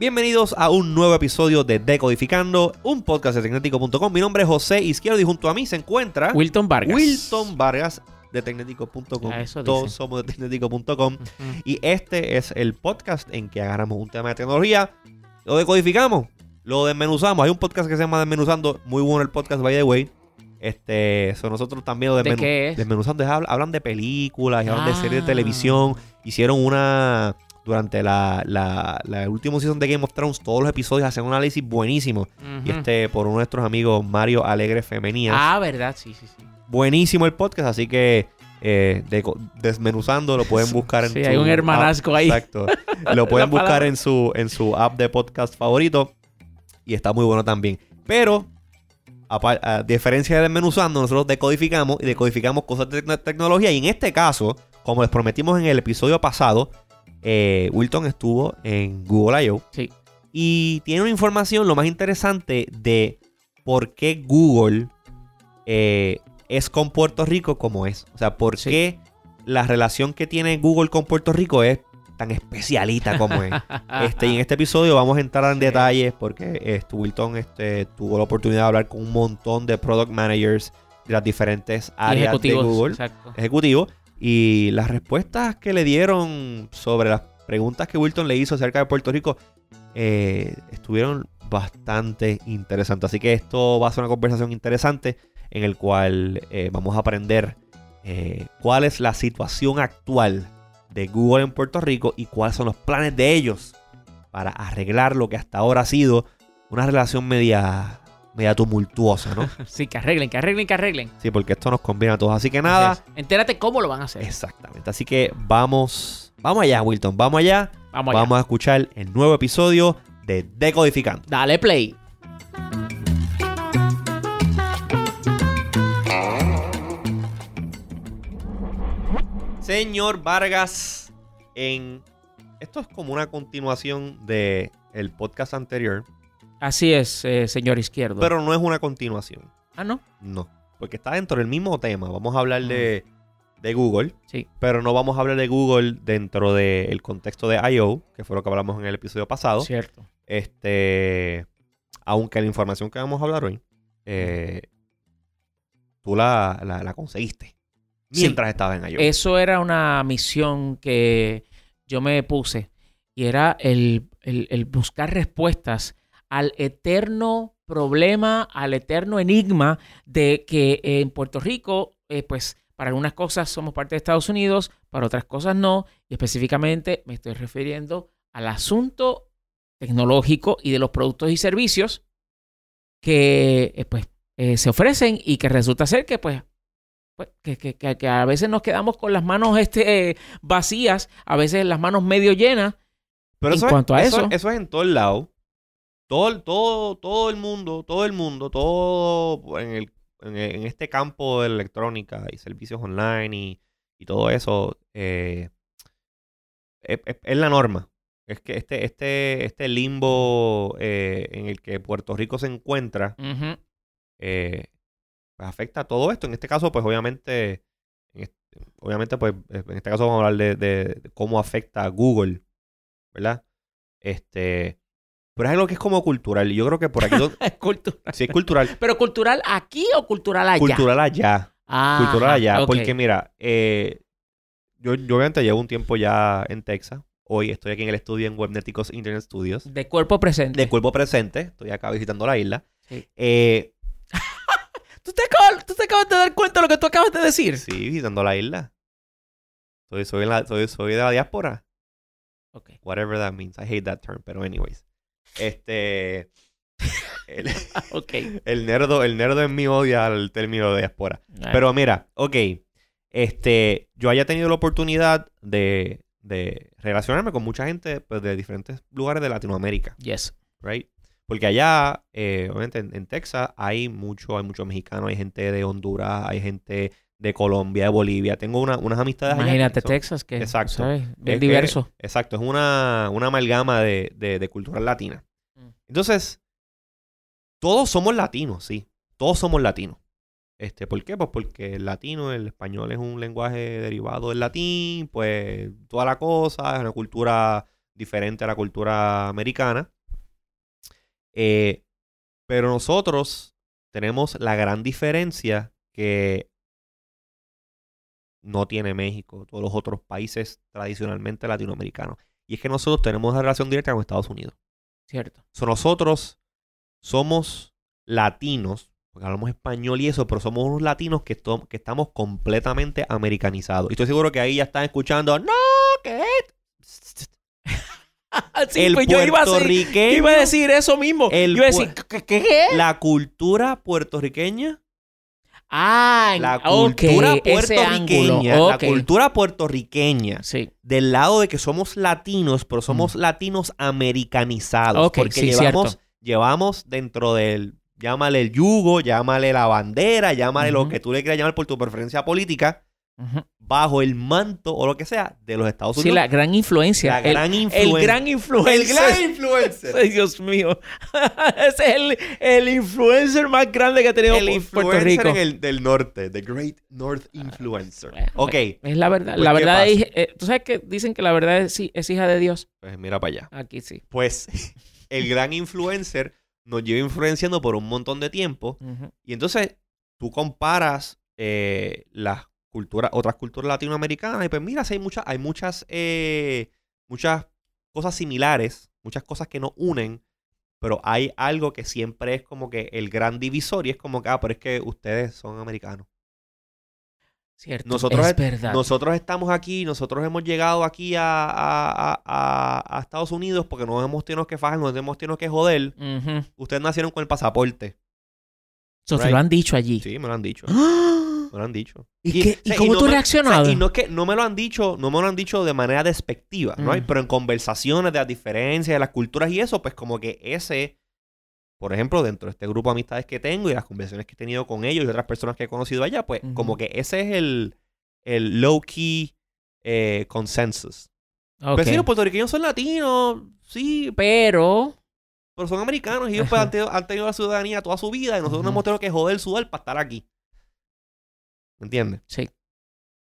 Bienvenidos a un nuevo episodio de Decodificando, un podcast de Tecnético.com. Mi nombre es José Izquierdo y junto a mí se encuentra Wilton Vargas. Wilton Vargas de Tecnético.com. Todos somos de Tecnético.com. Y este es el podcast en que agarramos un tema de tecnología, lo decodificamos, lo desmenuzamos. Hay un podcast que se llama Desmenuzando, muy bueno el podcast, by the way. Este, so nosotros también lo ¿De desmenu- qué es? desmenuzando. es- hablan, de películas, y hablan de series de Ah. televisión. Hicieron una. Durante la, la, la última season de Game of Thrones, todos los episodios hacen un análisis buenísimo. Y este, por uno de nuestros amigos, Mario Alegre Femenías. Ah, verdad, sí, sí, sí. Buenísimo el podcast, así que eh, desmenuzando lo pueden buscar en Sí, su hay un app. hermanazgo ahí. Exacto. Lo pueden buscar en su, en su app de podcast favorito. Y está muy bueno también. Pero, a diferencia de desmenuzando, nosotros decodificamos y decodificamos cosas de tec- tecnología. Y en este caso, como les prometimos en el episodio pasado, eh, Wilton estuvo en Google I.O. Sí. Y tiene una información, lo más interesante, de por qué Google eh, es con Puerto Rico como es. O sea, por Sí. qué la relación que tiene Google con Puerto Rico es tan especialita como es. Este, y en este episodio vamos a entrar en Sí. detalles porque este, Wilton este, tuvo la oportunidad de hablar con un montón de product managers de las diferentes áreas de ejecutivos, Google Exacto. ejecutivo y las respuestas que le dieron sobre las preguntas que Wilton le hizo acerca de Puerto Rico eh, estuvieron bastante interesantes. Así que esto va a ser una conversación interesante en el cual eh, vamos a aprender eh, cuál es la situación actual de Google en Puerto Rico y cuáles son los planes de ellos para arreglar lo que hasta ahora ha sido una relación media, media tumultuosa, ¿no? Sí, que arreglen, que arreglen, que arreglen. Sí, porque esto nos conviene a todos. Así que nada. Entérate cómo lo van a hacer. Exactamente. Así que vamos, vamos allá, Wilton. Vamos allá. Vamos allá. Vamos a escuchar el nuevo episodio de Decodificando. Dale play. Señor Vargas, en esto es como una continuación de el podcast anterior, Así es, eh, señor izquierdo. pero no es una continuación. ah, no. No, porque está dentro del mismo tema. Vamos a hablar de, de Google, Sí. pero no vamos a hablar de Google dentro del contexto de I.O., que fue lo que hablamos en el episodio pasado. Cierto. Este, aunque la información que vamos a hablar hoy, eh, tú la, la- la conseguiste Sí. mientras estabas en IO. Eso era una misión que yo me puse y era el, el- el buscar respuestas al eterno problema, al eterno enigma de que en Puerto Rico, eh, pues para algunas cosas somos parte de Estados Unidos, para otras cosas no, y específicamente me estoy refiriendo al asunto tecnológico y de los productos y servicios que eh, pues eh, se ofrecen y que resulta ser que pues pues, que, que- que- que a veces nos quedamos con las manos este, vacías, a veces las manos medio llenas. Pero en eso, es- cuanto a eso, eso- eso es en todo el lado. Todo, todo, todo el mundo, todo el mundo, todo en, el, en, en este campo de electrónica y servicios online y, y todo eso, eh, es, es- es la norma. Es que este, este, este limbo eh, en el que Puerto Rico se encuentra eh, pues afecta a todo esto. En este caso, pues obviamente, en este- obviamente, pues en este caso vamos a hablar de, cómo afecta a Google, ¿verdad? Este, pero es algo que es como cultural. y Yo creo que por aquí, Es cultural. sí es cultural, ¿Pero cultural aquí o cultural allá? cultural allá, Ah, cultural allá, porque mira, eh, yo, yo obviamente llevo un tiempo ya en Texas. Hoy estoy aquí en el estudio en Webneticos Internet Studios. De cuerpo presente. De cuerpo presente, estoy acá visitando la isla. Sí. Eh, ¿Tú, te acabas, tú te acabas de dar cuenta de lo que tú acabas de decir? Sí, visitando la isla. Soy, soy, la- soy, soy de la diáspora. Ok. Whatever that means. I hate that term, pero anyways. Este. El, Ok. el nerdo, el nerdo en mí odia el término de diáspora. Pero mira, ok. Este. Yo haya tenido la oportunidad de, de relacionarme con mucha gente pues, de diferentes lugares de Latinoamérica, Yes. right? Porque allá, eh, obviamente en, en Texas, hay mucho, hay muchos mexicanos, hay gente de Honduras, hay gente de Colombia, de Bolivia. Tengo una- unas amistades allá que Imagínate son- Texas, que Exacto. ¿sabes? Es bien que- diverso. exacto, es una, una amalgama de, de, de cultura latina. Mm. Entonces, todos somos latinos, sí. todos somos latinos. Este, ¿Por qué? Pues porque el latino, el español es un lenguaje derivado del latín, pues toda la cosa, es una cultura diferente a la cultura americana. Eh, pero nosotros tenemos la gran diferencia que no tiene México, todos los otros países tradicionalmente latinoamericanos. Y es que nosotros tenemos una relación directa con Estados Unidos. Cierto. So, nosotros somos latinos, porque hablamos español y eso, pero somos unos latinos que, que estamos completamente americanizados. Y estoy seguro que ahí ya están escuchando, no, ¿qué? Sí, el pues yo iba a, decir, puertorriqueño, iba a decir eso mismo. El iba a decir, ¿qué? qué? la cultura puertorriqueña, Ah, la cultura puertorriqueña, la cultura puertorriqueña, Sí, del lado de que somos latinos, pero somos latinos americanizados. Mm. Ok, porque sí, llevamos, cierto. llevamos dentro del, llámale el yugo, llámale la bandera, llámale lo que tú le quieras llamar por tu preferencia política, Ujú. Bajo el manto o lo que sea de los Estados Sí, Unidos. la gran influencia. La el, gran el influencia. gran influencer. El gran influencer. Ay, Dios mío. Ese es el, el influencer más grande que ha tenido el Pu- Puerto influencer Rico. en el- del norte, the great north influencer. Bueno, ok, Es la verdad. Pues, la ¿qué verdad es, eh, tú sabes que dicen que la verdad es, sí, es hija de Dios. pues mira para allá. Aquí sí. Pues el gran influencer nos lleva influenciando por un montón de tiempo. Y entonces tú comparas eh, las culturas, otras culturas latinoamericanas, y pues mira, sí hay muchas, hay muchas, eh, muchas cosas similares, muchas cosas que nos unen, pero hay algo que siempre es como que el gran divisor, y es como que, ah, pero es que ustedes son americanos. Cierto. Nosotros es verdad. Nosotros estamos aquí, nosotros hemos llegado aquí a, a- a- Estados Unidos porque nos hemos tenido que fajar, nos hemos tenido que joder. Ustedes nacieron con el pasaporte. So, Right. lo han dicho allí. Sí, me lo han dicho. ¡Ah! Me lo han dicho. ¿Y, qué- y o sea, cómo no tú me- reaccionado? o sea, y no es que no me lo han dicho, no me lo han dicho de manera despectiva, ¿no? Mm. Pero en conversaciones de las diferencias de las culturas y eso, pues como que ese, por ejemplo, dentro de este grupo de amistades que tengo y las conversaciones que he tenido con ellos y otras personas que he conocido allá, pues como que ese es el, el low-key eh, consensus. Ok. Pero sí, los puertorriqueños son latinos, sí, Pero, pero son americanos y ellos pues, han, tenido, han tenido la ciudadanía toda su vida y nosotros nos hemos tenido que joder, sudar para estar aquí. ¿Me entiendes? sí.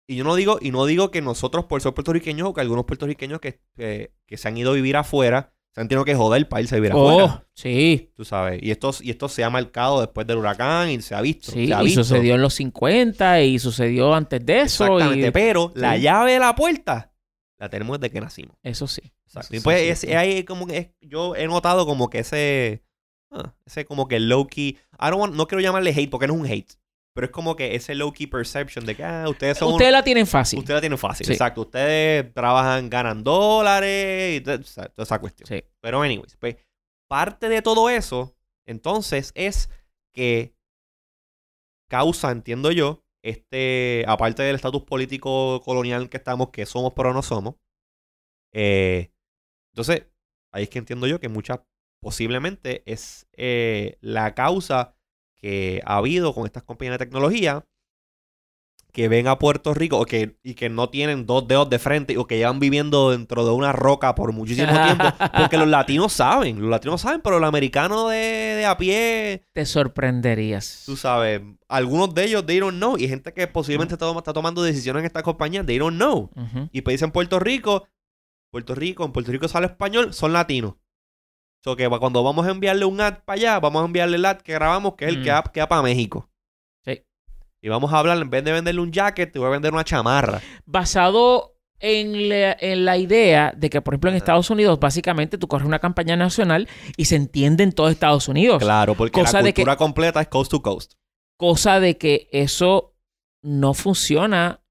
Y yo no digo, y no digo que nosotros por ser puertorriqueños o que algunos puertorriqueños que, que, que se han ido a vivir afuera se han tenido que joder para irse a vivir afuera. Oh, sí. Tú sabes. Y esto, y esto se ha marcado después del huracán y se ha visto. Sí, se ha y visto. sucedió en los 50 y sucedió antes de eso. Exactamente. Y... Pero la Sí. llave de la puerta la tenemos desde que nacimos. Eso sí. Exacto. Eso Y sí pues es es- hay como que es- yo he notado como que ese ah, ese como que low key, I don't want- no quiero llamarle hate porque no es un hate, pero es como que ese low key perception de que ah, ustedes son Ustedes la tienen fácil. ustedes la tienen fácil, Sí. exacto, ustedes trabajan, ganan dólares y toda esa cuestión. Sí. Pero anyways, pues parte de todo eso entonces es que causa, entiendo yo, este, aparte del estatus político colonial que estamos, que somos pero no somos, eh, entonces, ahí es que entiendo yo que muchas, posiblemente es eh, la causa que ha habido con estas compañías de tecnología que ven a Puerto Rico o que, y que no tienen dos dedos de frente o que llevan viviendo dentro de una roca por muchísimo tiempo. Porque los latinos saben, los latinos saben, pero el americano de, de a pie, Te sorprenderías. tú sabes, algunos de ellos, they don't know. Y gente que posiblemente está, está tomando decisiones en estas compañías, they don't know. Y pues dicen Puerto Rico, Puerto Rico, en Puerto Rico sale español, son latinos. So que cuando vamos a enviarle un ad para allá, vamos a enviarle el ad que grabamos, que es el Mm. que va, que va para México. Sí. Y vamos a hablar, en vez de venderle un jacket, te voy a vender una chamarra. Basado en la, en la idea de que, por ejemplo, en. Estados Unidos, básicamente tú corres una campaña nacional y se entiende en todo Estados Unidos. Claro, porque Cosa la de que- cultura completa es coast to coast. Cosa de que eso no funciona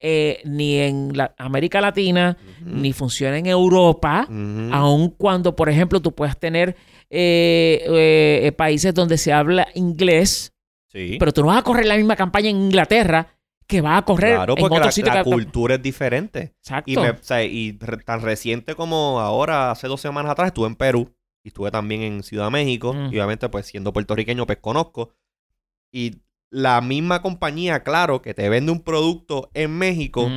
eh, ni en la América Latina, ni funciona en Europa. Aun cuando, por ejemplo, tú puedas tener eh, eh, países donde se habla inglés, Sí. pero tú no vas a correr la misma campaña en Inglaterra que vas a correr Claro, en porque otro la, sitio. la que- cultura es diferente. Exacto. Y, me- o sea, y re- tan reciente como ahora, hace dos semanas atrás, estuve en Perú y estuve también en Ciudad de México. Mm. Y obviamente, pues siendo puertorriqueño, pues conozco. Y la misma compañía, claro, que te vende un producto en México,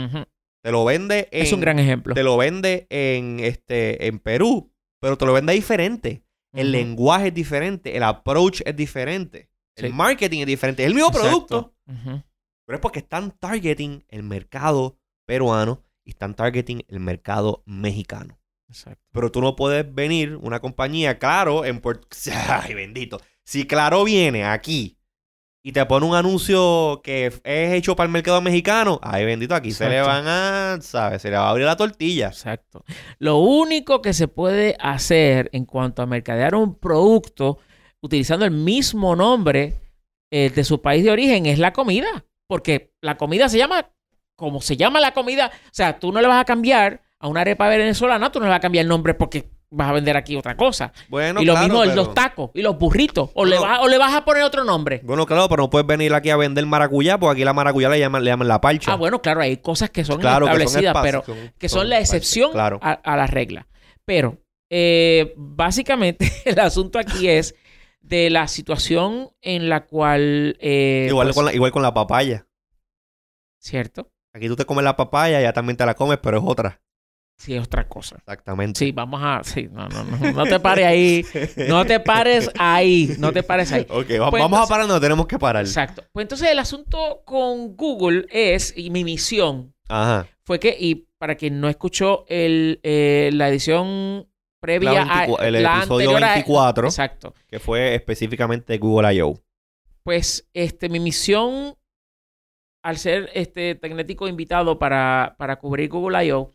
te lo vende en. Es un gran ejemplo. Te lo vende en, este, en Perú, pero te lo vende diferente. El lenguaje es diferente, el approach es diferente. El marketing es diferente. Es el mismo producto, pero es porque están targeting el mercado peruano y están targeting el mercado mexicano. Exacto. Pero tú no puedes venir, una compañía, claro, en Puerto... Ay, bendito. Si Claro viene aquí y te pone un anuncio que es hecho para el mercado mexicano, ay, bendito, aquí se le van a, ¿sabes? Se le va a abrir la tortilla. Exacto. Lo único que se puede hacer en cuanto a mercadear un producto utilizando el mismo nombre eh, de su país de origen es la comida. Porque la comida se llama como se llama la comida. O sea, tú no le vas a cambiar a una arepa venezolana, tú no le vas a cambiar el nombre porque vas a vender aquí otra cosa. Bueno, y lo claro, mismo pero- los tacos y los burritos. O, le vas, o le vas a poner otro nombre. Bueno, claro, pero no puedes venir aquí a vender maracuyá, porque aquí la maracuyá le llaman, le llaman la parcha. Ah, bueno, claro, hay cosas que son Claro, que son establecidas, espacios, pero que son, son la excepción Claro. a, a la regla. Pero eh, básicamente el asunto aquí es de la situación en la cual... eh, igual, pues, con la, igual con la papaya. ¿Cierto? Aquí tú te comes la papaya, ya también te la comes, pero es otra. Sí, es otra cosa. Exactamente. Sí, vamos a... Sí, no, no, no, no te pares ahí. No te pares ahí. No te pares ahí. Ok, va- Pues vamos a parar donde tenemos que parar. Exacto. Pues entonces el asunto con Google es, y mi misión Ajá. fue que, y para quien no escuchó el, eh, la edición previa La a 24 el la episodio anterior a- 24. exacto. Que fue específicamente Google I.O. Pues este, mi misión, al ser este tecnético invitado para, para cubrir Google I.O.,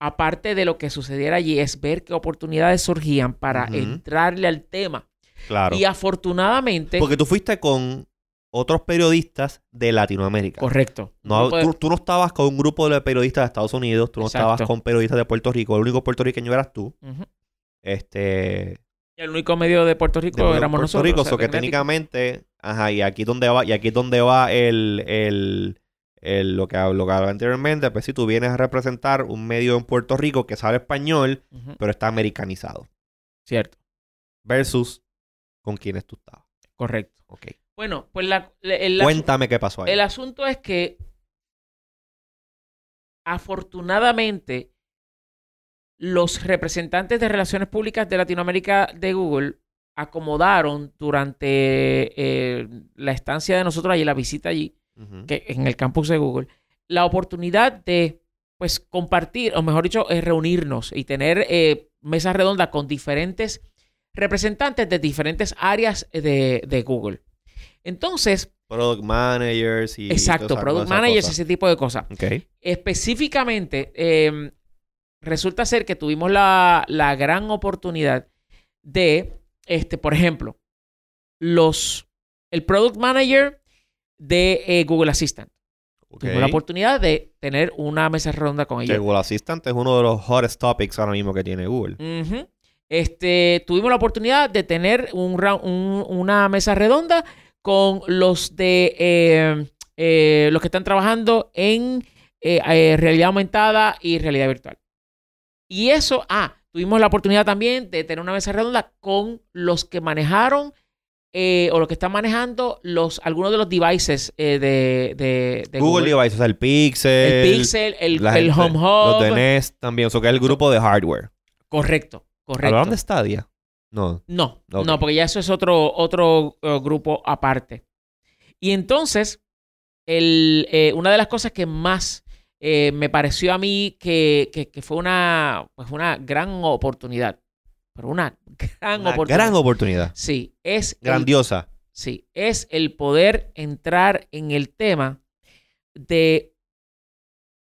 aparte de lo que sucediera allí, es ver qué oportunidades surgían para entrarle al tema. Claro. Y afortunadamente, Porque tú fuiste con otros periodistas de Latinoamérica. correcto. No, de- tú, tú no estabas con un grupo de periodistas de Estados Unidos, tú no Exacto. estabas con periodistas de Puerto Rico, el único puertorriqueño eras tú. Ujú. Este, El único medio de Puerto Rico de éramos Puerto nosotros. Rico, o sea, que técnicamente, ajá, y aquí es donde va, y aquí donde va el, el, lo que hablaba anteriormente, pues si tú vienes a representar un medio en Puerto Rico que sabe español, pero está americanizado, Cierto, versus con quienes tú estabas. correcto. Ok. Bueno, pues la, el, Cuéntame qué pasó ahí. el asunto es que afortunadamente los representantes de relaciones públicas de Latinoamérica de Google acomodaron durante eh, la estancia de nosotros allí, la visita allí, Que en el campus de Google, la oportunidad de pues compartir, o mejor dicho, eh, reunirnos y tener eh, mesas redondas con diferentes representantes de diferentes áreas de, de Google. Entonces, Product managers y... exacto, product managers, cosa. ese tipo de cosas. Ok. Específicamente, eh, resulta ser que tuvimos la, la gran oportunidad de, este, por ejemplo, los, el product manager de eh, Google Assistant. ok. Tuvimos la oportunidad de tener una mesa redonda con Que ellos. Google Assistant es uno de los hottest topics ahora mismo que tiene Google. Este, tuvimos la oportunidad de tener un, ra- un- una mesa redonda con los de eh, eh, los que están trabajando en realidad aumentada y realidad virtual. Y eso, ah, tuvimos la oportunidad también de tener una mesa redonda con los que manejaron eh, o los que están manejando los algunos de los devices eh, de, de- de Google, Devices, el Pixel, El Pixel, el, el gente- Home los de Hub. Nest también, o sea, que es el grupo de hardware. Correcto, correcto. ¿Hablaron de Stadia? No. No, no, porque ya eso es otro, otro eh, grupo aparte. Y entonces, el, eh, una de las cosas que más me pareció a mí que, que- que fue una, pues una gran oportunidad, pero una gran Una oportunidad. gran oportunidad. Sí, es el, Grandiosa. sí, es el poder entrar en el tema de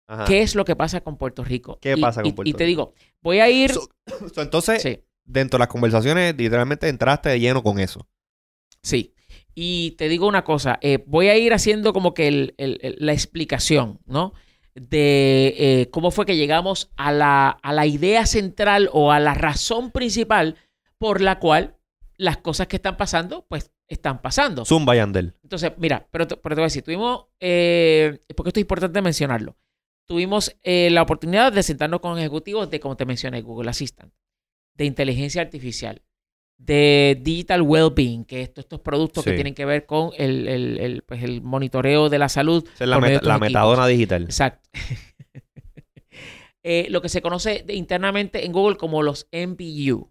Ajá. qué es lo que pasa con Puerto Rico. ¿Qué Y- pasa con y- Puerto Y te Rico? digo, voy a ir... So- so, entonces, sí. dentro de las conversaciones, literalmente entraste de lleno con eso. Sí. Y te digo una cosa, eh, voy a ir haciendo como que el- el- el- la explicación, ¿no? De eh, cómo fue que llegamos a la, a la idea central o a la razón principal por la cual las cosas que están pasando, pues están pasando. Zumba Yandel. Entonces, mira, pero, te- pero te voy a decir, tuvimos, eh, porque esto es importante mencionarlo, tuvimos eh, la oportunidad de sentarnos con ejecutivos de, como te mencioné, Google Assistant, de inteligencia artificial, de digital well-being, que esto- estos productos que tienen que ver con el, el- el, pues, el monitoreo de la salud. Esa es la, meta- metadona digital. Exacto. Eh, lo que se conoce de- internamente en Google como los. NBU.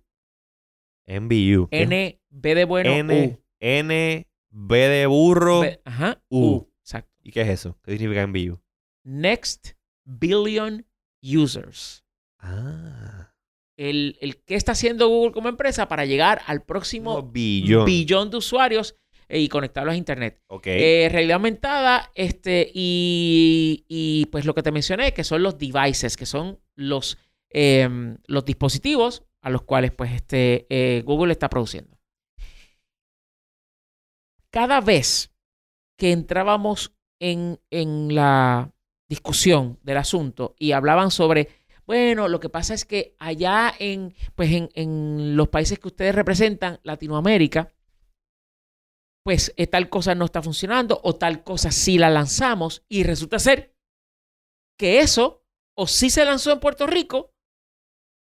¿Qué? N, B de bueno, N, U. N, B de burro. B- ajá, U. U. Exacto. ¿Y qué es eso? ¿Qué significa MBU? Next Billion Users. Ah. El, el qué está haciendo Google como empresa para llegar al próximo No, billón. billón de usuarios eh, y conectarlos a Internet. Ok. Eh, realidad aumentada, este, y, y, pues lo que te mencioné, que son los devices, que son los, em, los dispositivos a los cuales pues este, eh, Google está produciendo. Cada vez que entrábamos en, en la discusión del asunto y hablaban sobre, bueno, lo que pasa es que allá en, pues en, en los países que ustedes representan, Latinoamérica, pues eh, tal cosa no está funcionando o tal cosa sí la lanzamos y resulta ser que eso o sí se lanzó en Puerto Rico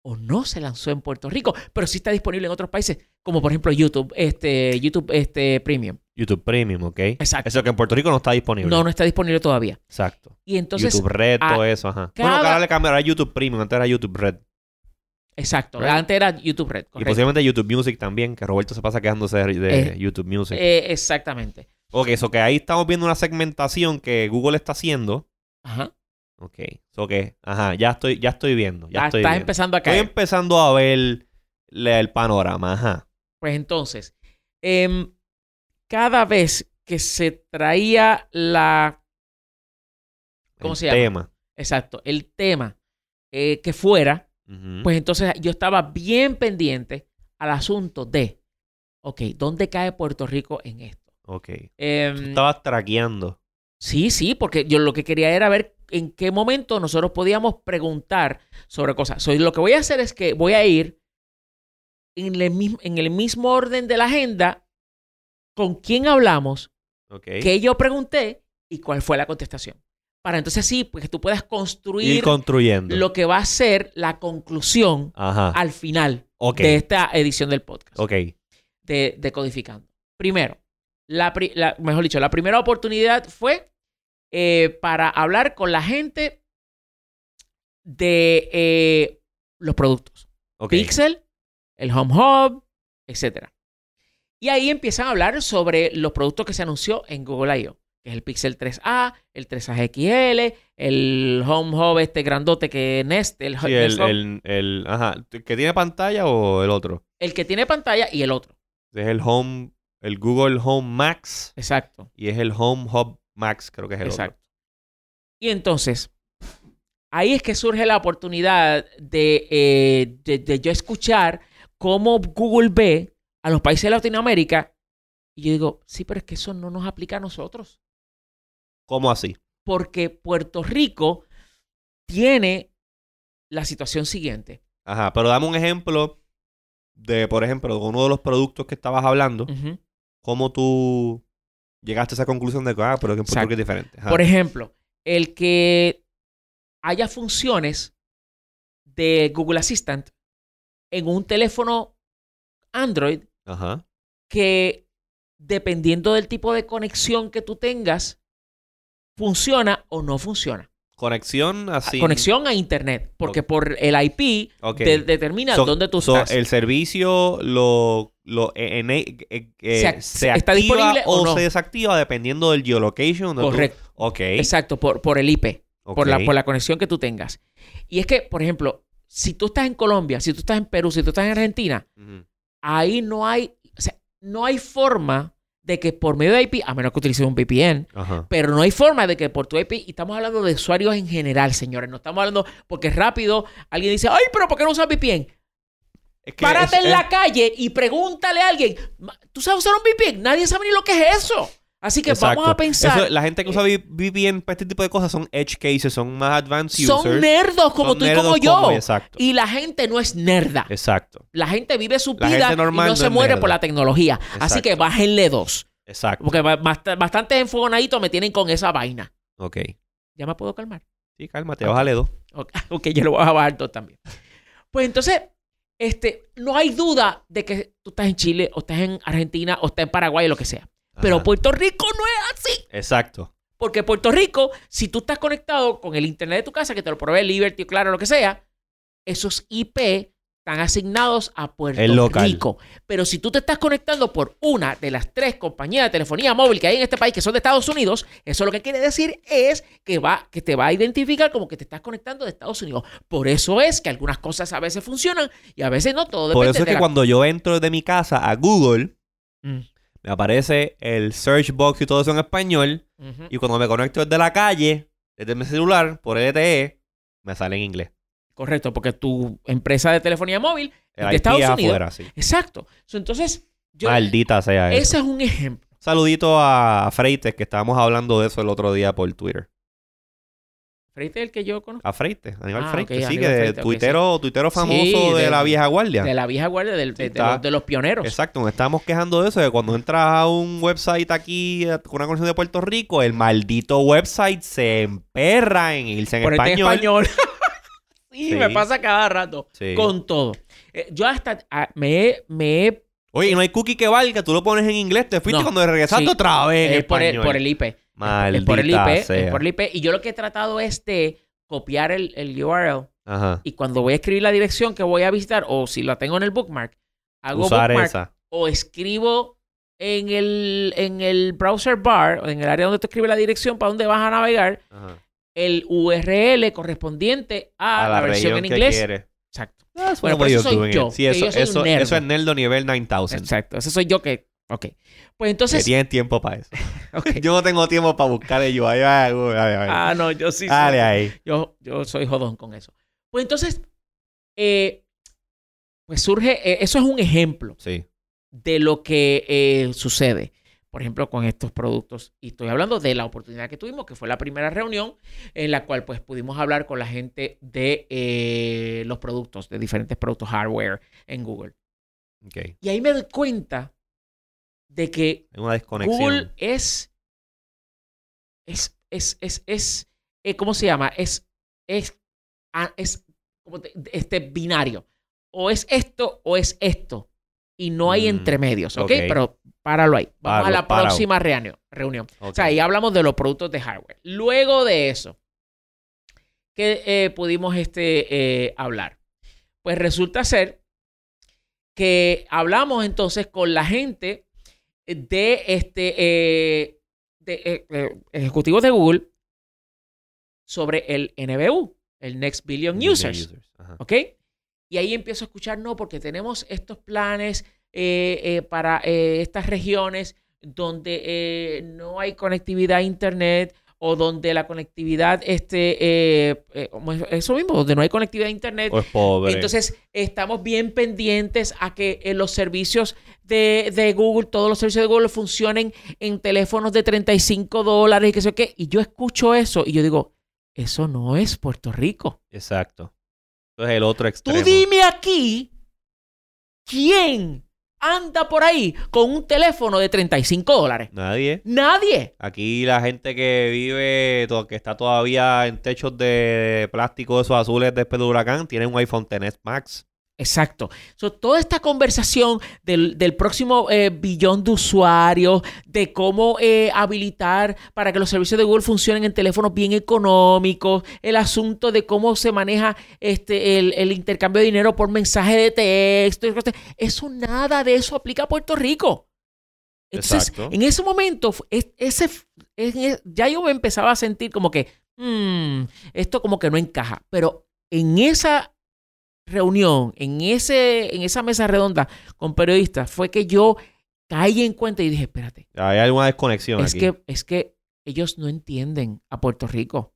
o no se lanzó en Puerto Rico, pero sí está disponible en otros países, como por ejemplo YouTube, este, YouTube este, Premium. YouTube Premium, ¿ok? Exacto. Eso que en Puerto Rico no está disponible. No, no está disponible todavía. Exacto. Y entonces, YouTube Red, todo eso, ajá. cada- Bueno, ahora le cambiaron a YouTube Premium, antes era YouTube Red. exacto, Right. antes era YouTube Red, Y posiblemente YouTube Music también, que Roberto se pasa quejándose de, de Eh, YouTube Music. Eh, exactamente. ok, eso que ahí estamos viendo una segmentación que Google está haciendo. Ajá. Ok, eso que, ajá, ya estoy, ya estoy viendo. Ya Ah, estoy estás viendo. empezando a Estoy caer. empezando a ver el panorama, ajá. Pues entonces, em, cada vez que se traía la, ¿Cómo el se llama? tema. exacto, el tema eh, que fuera, pues entonces yo estaba bien pendiente al asunto de, ok, ¿dónde cae Puerto Rico en esto? ok. Tú estabas traqueando. Sí, sí, porque yo lo que quería era ver en qué momento nosotros podíamos preguntar sobre cosas. So, lo que voy a hacer es que voy a ir en el, mismo, en el mismo orden de la agenda con quién hablamos, Ok. qué yo pregunté y cuál fue la contestación. Para entonces sí, pues que tú puedas Ir construir construyendo. lo que va a ser la conclusión Ajá. al final de esta edición del podcast Ok. de, de Codificando. Primero, la, la- mejor dicho, la primera oportunidad fue eh, para hablar con la gente de eh, los productos. Pixel, el Home Hub, etc. Y ahí empiezan a hablar sobre los productos que se anunció en Google I.O., que es el Pixel 3A, el 3A XL, el Home Hub este grandote que Nest, el, Sí, Nest el, el, el- ajá. ¿Que tiene pantalla o el otro? el que tiene pantalla y el otro. Es el Home, el Google Home Max Exacto. y es el Home Hub Max, creo que es el Exacto. Y entonces, ahí es que surge la oportunidad de, eh, de, de yo escuchar cómo Google ve a los países de Latinoamérica. Y yo digo, sí, pero es que eso no nos aplica a nosotros. otro. ¿Cómo así? Porque Puerto Rico tiene la situación siguiente. Ajá, pero dame un ejemplo de, por ejemplo, uno de los productos que estabas hablando. Ujú. ¿Cómo tú llegaste a esa conclusión de que, ah, pero que en es diferente? Ajá. Por ejemplo, el que haya funciones de Google Assistant en un teléfono Android Ajá. que dependiendo del tipo de conexión que tú tengas, funciona o no funciona. Conexión así. Conexión a Internet, porque por el IP Ok. de- determina So- dónde tú so, estás. el servicio lo, lo eh, eh, eh, eh, Se está activa disponible o no. se desactiva dependiendo del geolocation. Correcto. Ok. Exacto, por, por el IP, por, la, por la conexión que tú tengas. Y es que, por ejemplo, si tú estás en Colombia, si tú estás en Perú, si tú estás en Argentina, ahí no hay, o sea, no hay forma de que por medio de IP, a menos que utilices un VPN, Ajá. Pero no hay forma de que por tu IP, y estamos hablando de usuarios en general, señores, no estamos hablando porque rápido alguien dice, ay, pero ¿por qué no usas VPN? Es que Párate es- en es- la calle y pregúntale a alguien, "Ma- ¿tú sabes usar un VPN? Nadie sabe ni lo que es eso. Así que Exacto. vamos a pensar, Eso, la gente que usa VPN para este tipo de cosas son edge cases, son más advanced son users. nerdos como Son tú y como yo. exacto. Y la gente no es nerda. Exacto. La gente vive su La vida y no no se muere nerda. por la tecnología. Así que bájenle dos. Exacto. Porque ba- bast- bastante enfogonaditos me tienen con esa vaina. Ok. ¿Ya me puedo calmar? Sí, cálmate, bájale dos. Ok, ok, yo lo voy a bajar todo también. Pues entonces, este, no hay duda de que tú estás en Chile, o estás en Argentina, o estás en Paraguay, o lo que sea. Pero Ajá. Puerto Rico no es así. Exacto. Porque Puerto Rico, si tú estás conectado con el internet de tu casa, que te lo provee Liberty, o claro, lo que sea, esos IP están asignados a Puerto El local. Rico. Pero si tú te estás conectando por una de las tres compañías de telefonía móvil que hay en este país que son de Estados Unidos, eso lo que quiere decir es que, va, que te va a identificar como que te estás conectando de Estados Unidos. Por eso es que algunas cosas a veces funcionan y a veces no. Todo Por depende eso es de que la- cuando yo entro de mi casa a Google, Mm, me aparece el search box y todo eso en español. Y cuando me conecto desde la calle, desde mi celular, por LTE, me sale en inglés. Correcto, porque tu empresa de telefonía móvil El de Estados es Unidos. afuera, sí. Exacto. Entonces, yo, Maldita sea eso. ese es un ejemplo. Saludito a Freites, que estábamos hablando de eso el otro día por Twitter. Freite el que yo conozco. A Freites, Aníbal Ah, Freites, ok, sí, Aníbal que Freites, ok, tuitero, tuitero famoso de, de- la vieja guardia. De la vieja guardia, del- de, los, de los pioneros. Exacto, nos estábamos quejando de eso, de cuando entras a un website aquí eh, con una conexión de Puerto Rico, el maldito website se emperra en irse en Ponete español. en español. sí, me pasa cada rato. Con todo. Eh, yo hasta ah, me, he- me he Oye, no hay cookie que valga, tú lo pones en inglés, te fuiste No, cuando regresaste sí. otra vez es por el, español. por el IP. Es Maldita por el IP. sea. Es por el IP. Y yo lo que he tratado es de copiar el, el URL. Ajá. Y cuando voy a escribir la dirección que voy a visitar, o si la tengo en el bookmark, hago Usar bookmark esa. o escribo en el, en el browser bar, o en el área donde te escribe la dirección para dónde vas a navegar, Ajá. el URL correspondiente a, A la, versión en que inglés. quieres. Exacto. That's Bueno, pues eso soy yo. Sí, eso, yo soy eso, eso es Nerdo nivel 9000. Exacto. Ese soy yo que. Ok. Pues Que entonces. tienen tiempo para eso. Yo no tengo tiempo para buscar el UI. Ah, no, yo sí. Dale soy- ahí. Yo, yo soy jodón con eso. Pues entonces. eh, pues surge. eh, eso es un ejemplo Sí. de lo que eh, sucede. Por ejemplo, con estos productos. Y estoy hablando de la oportunidad que tuvimos, que fue la primera reunión en la cual pues pudimos hablar con la gente de los productos, de diferentes productos hardware en Google. Ok. Y ahí me doy cuenta de que una desconexión. Google es. Es. Es. Es. es eh, ¿Cómo se llama? Es. Es. es como te- este binario. O es esto o es esto. Y no hay Mm, entremedios, ¿ok? Pero páralo ahí. Vamos a la páralo. próxima reunión. reunión. O sea, ahí hablamos de los productos de hardware. Luego de eso, ¿qué eh, pudimos este, eh, hablar? Pues resulta ser que hablamos entonces con la gente de este eh, de, eh, eh, ejecutivos de Google sobre el NBU, el Next Billion Users. Ajá. ¿Ok? Y ahí empiezo a escuchar, no, porque tenemos estos planes eh, para estas regiones donde no hay conectividad a Internet o donde la conectividad, este, eh, eh, eso mismo, donde no hay conectividad a Internet. O es pobre. Entonces, estamos bien pendientes a que eh, los servicios de, de Google, todos los servicios de Google funcionen en teléfonos de 35 dólares y qué sé qué. Y yo escucho eso y yo digo, eso no es Puerto Rico. Exacto. Entonces el otro extremo. Tú dime aquí quién anda por ahí con un teléfono de 35 dólares. Nadie. Nadie. Aquí la gente que vive, que está todavía en techos de plástico, esos azules después del huracán, tiene un iPhone XS Max. Exacto. So, toda esta conversación del, del próximo eh, billón de usuarios, de cómo eh, habilitar para que los servicios de Google funcionen en teléfonos bien económicos, el asunto de cómo se maneja este, el, el intercambio de dinero por mensaje de texto, eso nada de eso aplica a Puerto Rico. Entonces, Exacto. en ese momento, es- ese, es- ya yo me empezaba a sentir como que, "Mm, esto como que no encaja. Pero en esa reunión, en, ese, en esa mesa redonda con periodistas, fue que yo caí en cuenta y dije, espérate, Hay alguna desconexión es aquí. que, es que ellos no entienden a Puerto Rico.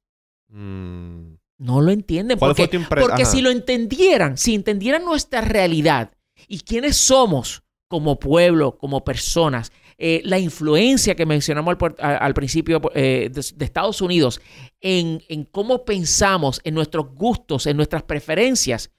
Mm. No lo entienden. ¿Cuál Porque, fue tu impresión? porque si lo entendieran, si entendieran nuestra realidad y quiénes somos como pueblo, como personas, eh, la influencia que mencionamos al principio eh, de, de Estados Unidos en, en cómo pensamos, en nuestros gustos, en nuestras preferencias,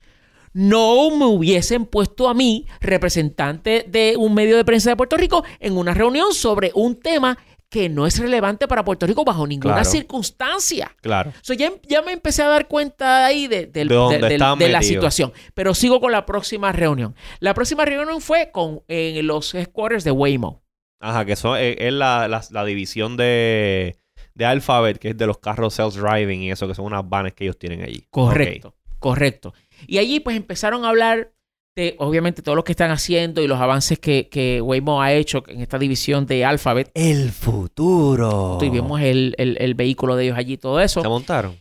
no me hubiesen puesto a mí, representante de un medio de prensa de Puerto Rico, en una reunión sobre un tema que no es relevante para Puerto Rico bajo ninguna Claro. circunstancia. Claro. So, ya, ya me empecé a dar cuenta ahí de, De de- de la situación. Pero sigo con la próxima reunión. La próxima reunión fue con en los headquarters de Waymo. Ajá, que son, eh, es la, la- la división de, de Alphabet, que es de los carros self-driving y eso, que son unas vanes que ellos tienen allí. Correcto, correcto. Y allí pues empezaron a hablar de, obviamente, todo lo que están haciendo y los avances que, que Waymo ha hecho en esta división de Alphabet. El futuro. Tuvimos el, el- el vehículo de ellos allí todo eso. ¿Se montaron?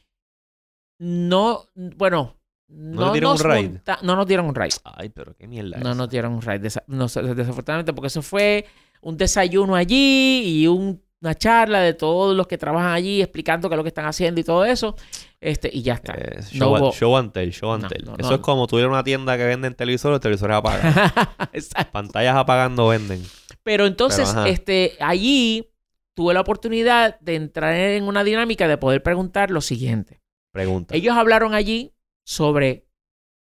No, bueno, ¿No no, dieron nos un ride? monta- no nos dieron un ride. Ay, pero qué mierda. No esa. nos dieron un ride, desa- no, desafortunadamente, porque eso fue un desayuno allí y un- una charla de todos los que trabajan allí explicando qué es lo que están haciendo y todo eso. Este, y ya está. Eh, No show, hubo- show and tell, show and No, tell. no, Eso no. es como tuviera una tienda que venden televisores, televisores apagados. Exacto. Pantallas apagando venden. Pero entonces, Pero, este, allí tuve la oportunidad de entrar en una dinámica de poder preguntar lo siguiente. Pregunta. Ellos hablaron allí sobre,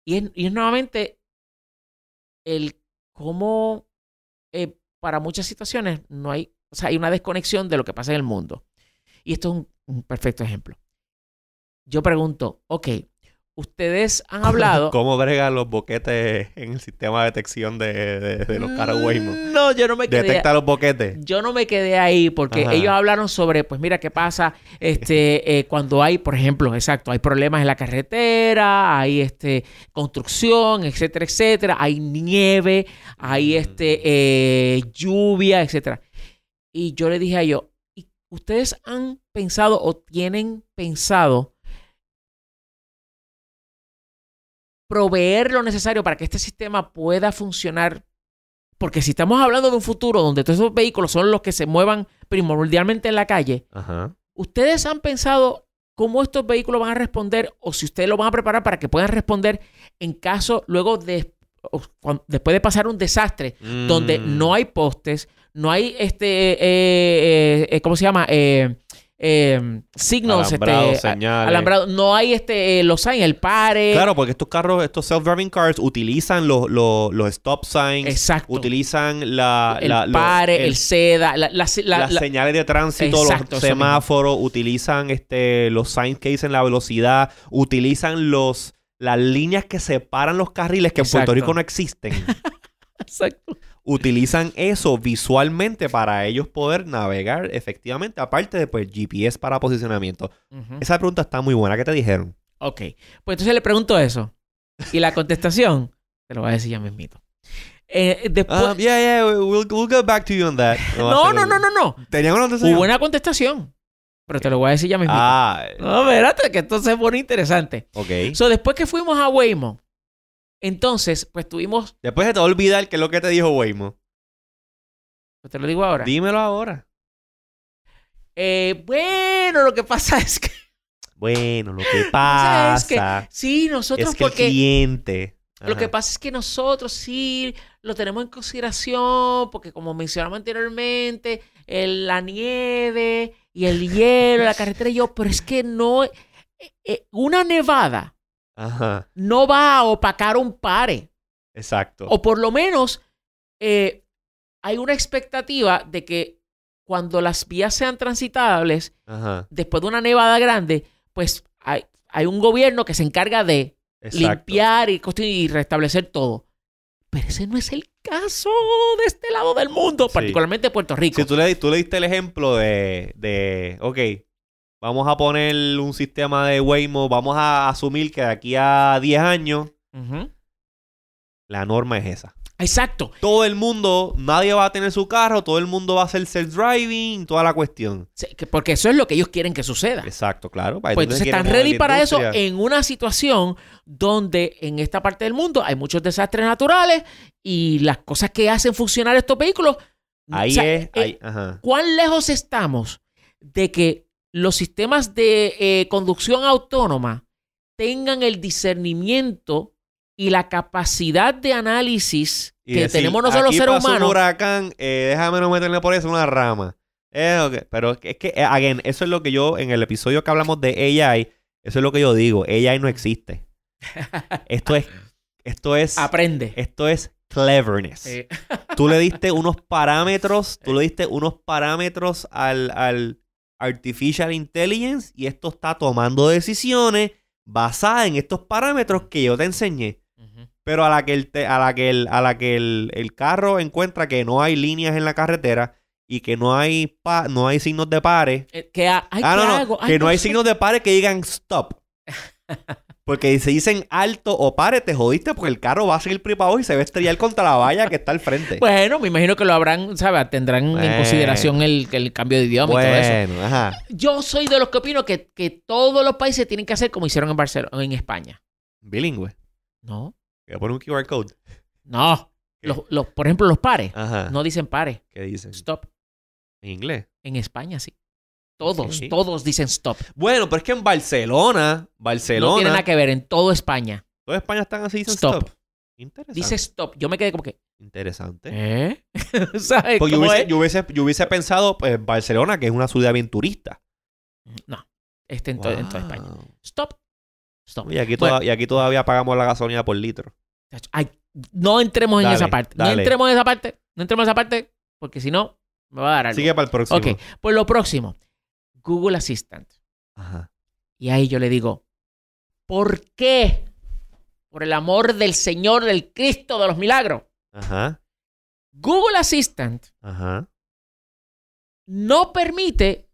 y es, y es nuevamente el cómo eh, para muchas situaciones no hay, o sea, hay una desconexión de lo que pasa en el mundo. Y esto es un, un perfecto ejemplo. Yo pregunto, ok, ustedes han hablado... ¿Cómo bregan los boquetes en el sistema de detección de, de- de los Waymo? Mm, No, yo no me quedé... Detecta los boquetes. Yo no me quedé ahí porque Ajá. ellos hablaron sobre, pues mira qué pasa este, eh, cuando hay, por ejemplo, exacto, hay problemas en la carretera, hay este, construcción, etcétera, etcétera, hay nieve, hay Mm. este, eh, lluvia, etcétera. Y yo le dije a ellos, ¿y ¿ustedes han pensado o tienen pensado proveer lo necesario para que este sistema pueda funcionar porque si estamos hablando de un futuro donde todos esos vehículos son los que se muevan primordialmente en la calle, Ajá. ¿ustedes han pensado cómo estos vehículos van a responder o si ustedes lo van a preparar para que puedan responder en caso luego de después de pasar un desastre donde Mm. no hay postes, no hay este eh, eh, eh, ¿cómo se llama? Eh, eh, signos, Alambrado, este, a- señales. alambrado, no hay este eh, los signs, el pare, Claro, porque estos carros, estos self-driving cars, utilizan los, los, los stop signs. Exacto. Utilizan la, el la- pare, el, el- seda, la, la- la- las la- señales de tránsito, Exacto, los semáforos, utilizan este, los signs que dicen la velocidad, utilizan los, las líneas que separan los carriles que en Puerto. Rico no existen. Exacto. Utilizan eso visualmente para ellos poder navegar efectivamente, aparte de pues GPS para posicionamiento. Esa pregunta está muy buena. ¿Qué te dijeron? Ok. Pues entonces le pregunto eso. Y la contestación, te lo voy a decir ya mismito. Eh, después... Ah, yeah, yeah, we'll, we'll get back to you on that. no, no, no, no, no. ¿Tenían una contestación? Hubo una contestación. Pero te lo voy a decir ya mismito. Ah, No, espérate, que esto se pone interesante. ok. So, después que fuimos a Waymo, entonces, pues tuvimos... Después se te va a olvidar qué es lo que te dijo Waymo. pues te lo digo ahora. Dímelo ahora. Eh, bueno, lo que pasa es que... Bueno, lo que pasa es que sí, nosotros es que el porque... cliente... Lo que pasa es que nosotros sí lo tenemos en consideración, porque como mencionamos anteriormente, el- la nieve y el hielo, la carretera y yo, pero es que no, eh, eh, una nevada Ajá, no va a opacar un pare, exacto. o por lo menos eh, hay una expectativa de que cuando las vías sean transitables, Ajá, después de una nevada grande, pues hay, hay un gobierno que se encarga de exacto. limpiar y, y restablecer todo. Pero ese no es el caso de este lado del mundo, Sí. particularmente Puerto Rico. Si tú le, tú le diste el ejemplo de, de, ok, vamos a poner un sistema de Waymo, vamos a asumir que de aquí a 10 años la norma es esa. Exacto. Todo el mundo, nadie va a tener su carro, todo el mundo va a hacer self-driving, toda la cuestión. Sí, que- Porque eso es lo que ellos quieren que suceda. Exacto, claro. Pues entonces están ready para eso en una situación donde en esta parte del mundo hay muchos desastres naturales y las cosas que hacen funcionar estos vehículos. Ahí o sea, es, eh, ahí, ajá. ¿Cuán lejos estamos de que los sistemas de eh, conducción autónoma tengan el discernimiento y la capacidad de análisis Y que decir, tenemos nosotros los "Aquí seres pasó un humanos? huracán, eh, déjame no meterle por eso una rama. Eh, Pero es que, eh, again, eso es lo que yo, en el episodio que hablamos de AI, eso es lo que yo digo. AI no existe. Esto es, esto es, Aprende. esto es cleverness. Eh, Tú le diste unos parámetros, tú le diste unos parámetros al, al Artificial Intelligence y esto está tomando decisiones basadas en estos parámetros que yo te enseñé. Pero a la que el, te- a la que el, a la que el, el carro encuentra que no hay líneas en la carretera y que no hay pa- no hay signos de pares. Eh, ¿Qué ha- ay, ah, ¿qué no, no, hago? Ay, que no hay signos de pares que digan stop. Porque si dicen alto o pare, te jodiste porque el carro va a seguir abajo y se va a estrellar contra la valla que está al frente. Bueno, me imagino que lo habrán, ¿sabes? Tendrán en Bueno. consideración el, el cambio de idioma y todo eso. bueno, ajá. Yo soy de los que opino que, que todos los países tienen que hacer como hicieron en Barcelona, en España. Bilingüe. No, Voy a poner un QR code. no. Los, los- por ejemplo, los pares Ajá. no dicen pares. ¿Qué dicen? Stop. En inglés. En España sí. Todos, todos dicen stop. Bueno, pero es que en Barcelona, No Barcelona, tiene nada que ver en toda España. toda España están así, dicen Stop. stop. Interesante. Dice stop. Yo me quedé como que, Interesante. ¿eh? ¿Sabes Porque yo hubiese, es? yo, hubiese, yo hubiese pensado, pues, Barcelona, que es una ciudad bien turista. No. Este en, to- en toda España. Stop. Stop. Y aquí, Bueno. toda- y aquí todavía pagamos la gasolina por litro. Ay, no entremos en Dale, esa parte. No entremos en esa parte. No entremos en esa parte porque si no, me va a dar algo. Sigue para el próximo. Ok, pues lo próximo. Google Assistant. Ajá. Y ahí yo le digo, ¿por qué? Por el amor del Señor, del Cristo de los milagros. Ajá. Google Assistant Ajá. no permite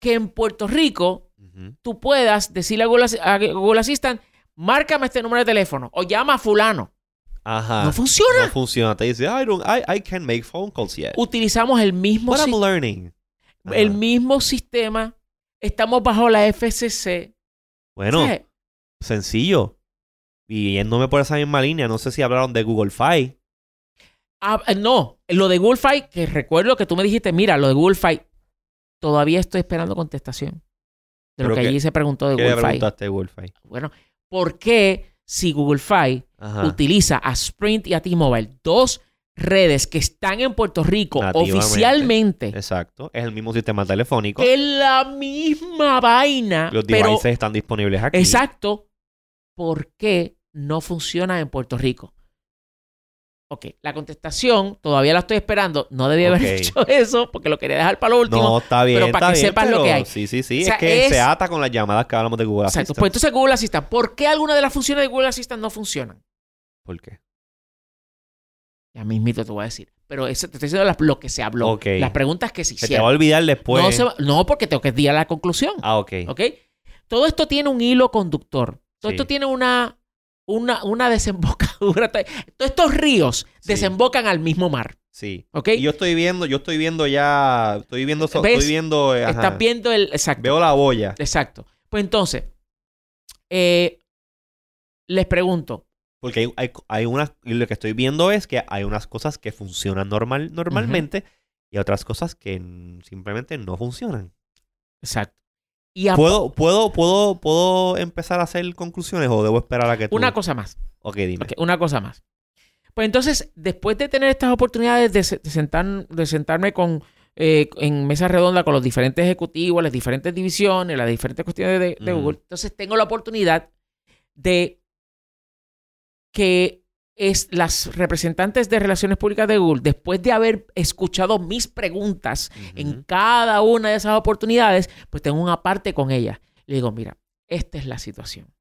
que en Puerto Rico tú puedas decirle a Google, Assi- a Google Assistant, márcame este número de teléfono o llama a fulano. Ajá. No funciona. No funciona. Te dice, I, don't, I, I can't make phone calls yet. Utilizamos el mismo, But I'm learning. Ajá. el mismo sistema. Estamos bajo la FCC. Bueno, ¿Sabes? sencillo. Y yéndome por esa misma línea, no sé si hablaron de Google Fi. Ah, eh, no, lo de Google Fi, que recuerdo que tú me dijiste, mira, lo de Google Fi, todavía estoy esperando contestación. De lo ¿Pero que allí se preguntó de ¿Qué le Google Fi. preguntaste Google Fi? Bueno, ¿por qué si Google Fi Ajá. utiliza a Sprint y a T-Mobile, dos redes que están en Puerto Rico oficialmente, Exacto. Es el mismo sistema telefónico. es la misma vaina, Los pero devices están disponibles aquí. exacto, ¿por qué no funciona en Puerto Rico? Ok, la contestación todavía la estoy esperando. No debía haber hecho eso porque lo quería dejar para lo último. No, está bien. pero para está que bien, sepas lo que hay. Sí, sí, sí. O sea, es que es- se ata con las llamadas que hablamos de Google Exacto. Assistant. Pues entonces Google Assistant, ¿por qué alguna de las funciones de Google Assistant no funcionan? ¿Por qué? Ya mismito te voy a decir. Pero eso te estoy diciendo las- lo que se habló. Las preguntas que se Se te va a hicieron. olvidar después. no, se va- no, porque tengo que ir a la conclusión. Ah, ok. ¿Ok? Todo esto tiene un hilo conductor. Todo Sí. esto tiene una, una, una desembocadura. Todos estos ríos Sí. desembocan al mismo mar. Sí. ¿Ok? Y yo estoy viendo, yo estoy viendo ya, estoy viendo, estoy viendo, eh, ajá. Estás viendo el. Exacto. Veo la boya. Exacto. Pues entonces, eh, les pregunto. Porque hay, hay, hay unas, y lo que estoy viendo es que hay unas cosas que funcionan normal, normalmente y otras cosas que simplemente no funcionan. Exacto. Y a- ¿Puedo, puedo, puedo, puedo empezar a hacer conclusiones o debo esperar a que tú? una cosa más. Ok, dime. Una cosa más. Pues entonces, después de tener estas oportunidades de, se- de sentar, de sentarme con, eh, en mesa redonda con los diferentes ejecutivos, las diferentes divisiones, las diferentes cuestiones de. Google, entonces tengo la oportunidad de que es las representantes de relaciones públicas de Google, después de haber escuchado mis preguntas en cada una de esas oportunidades, pues tengo una parte con ella. Le digo, mira, esta es la situación.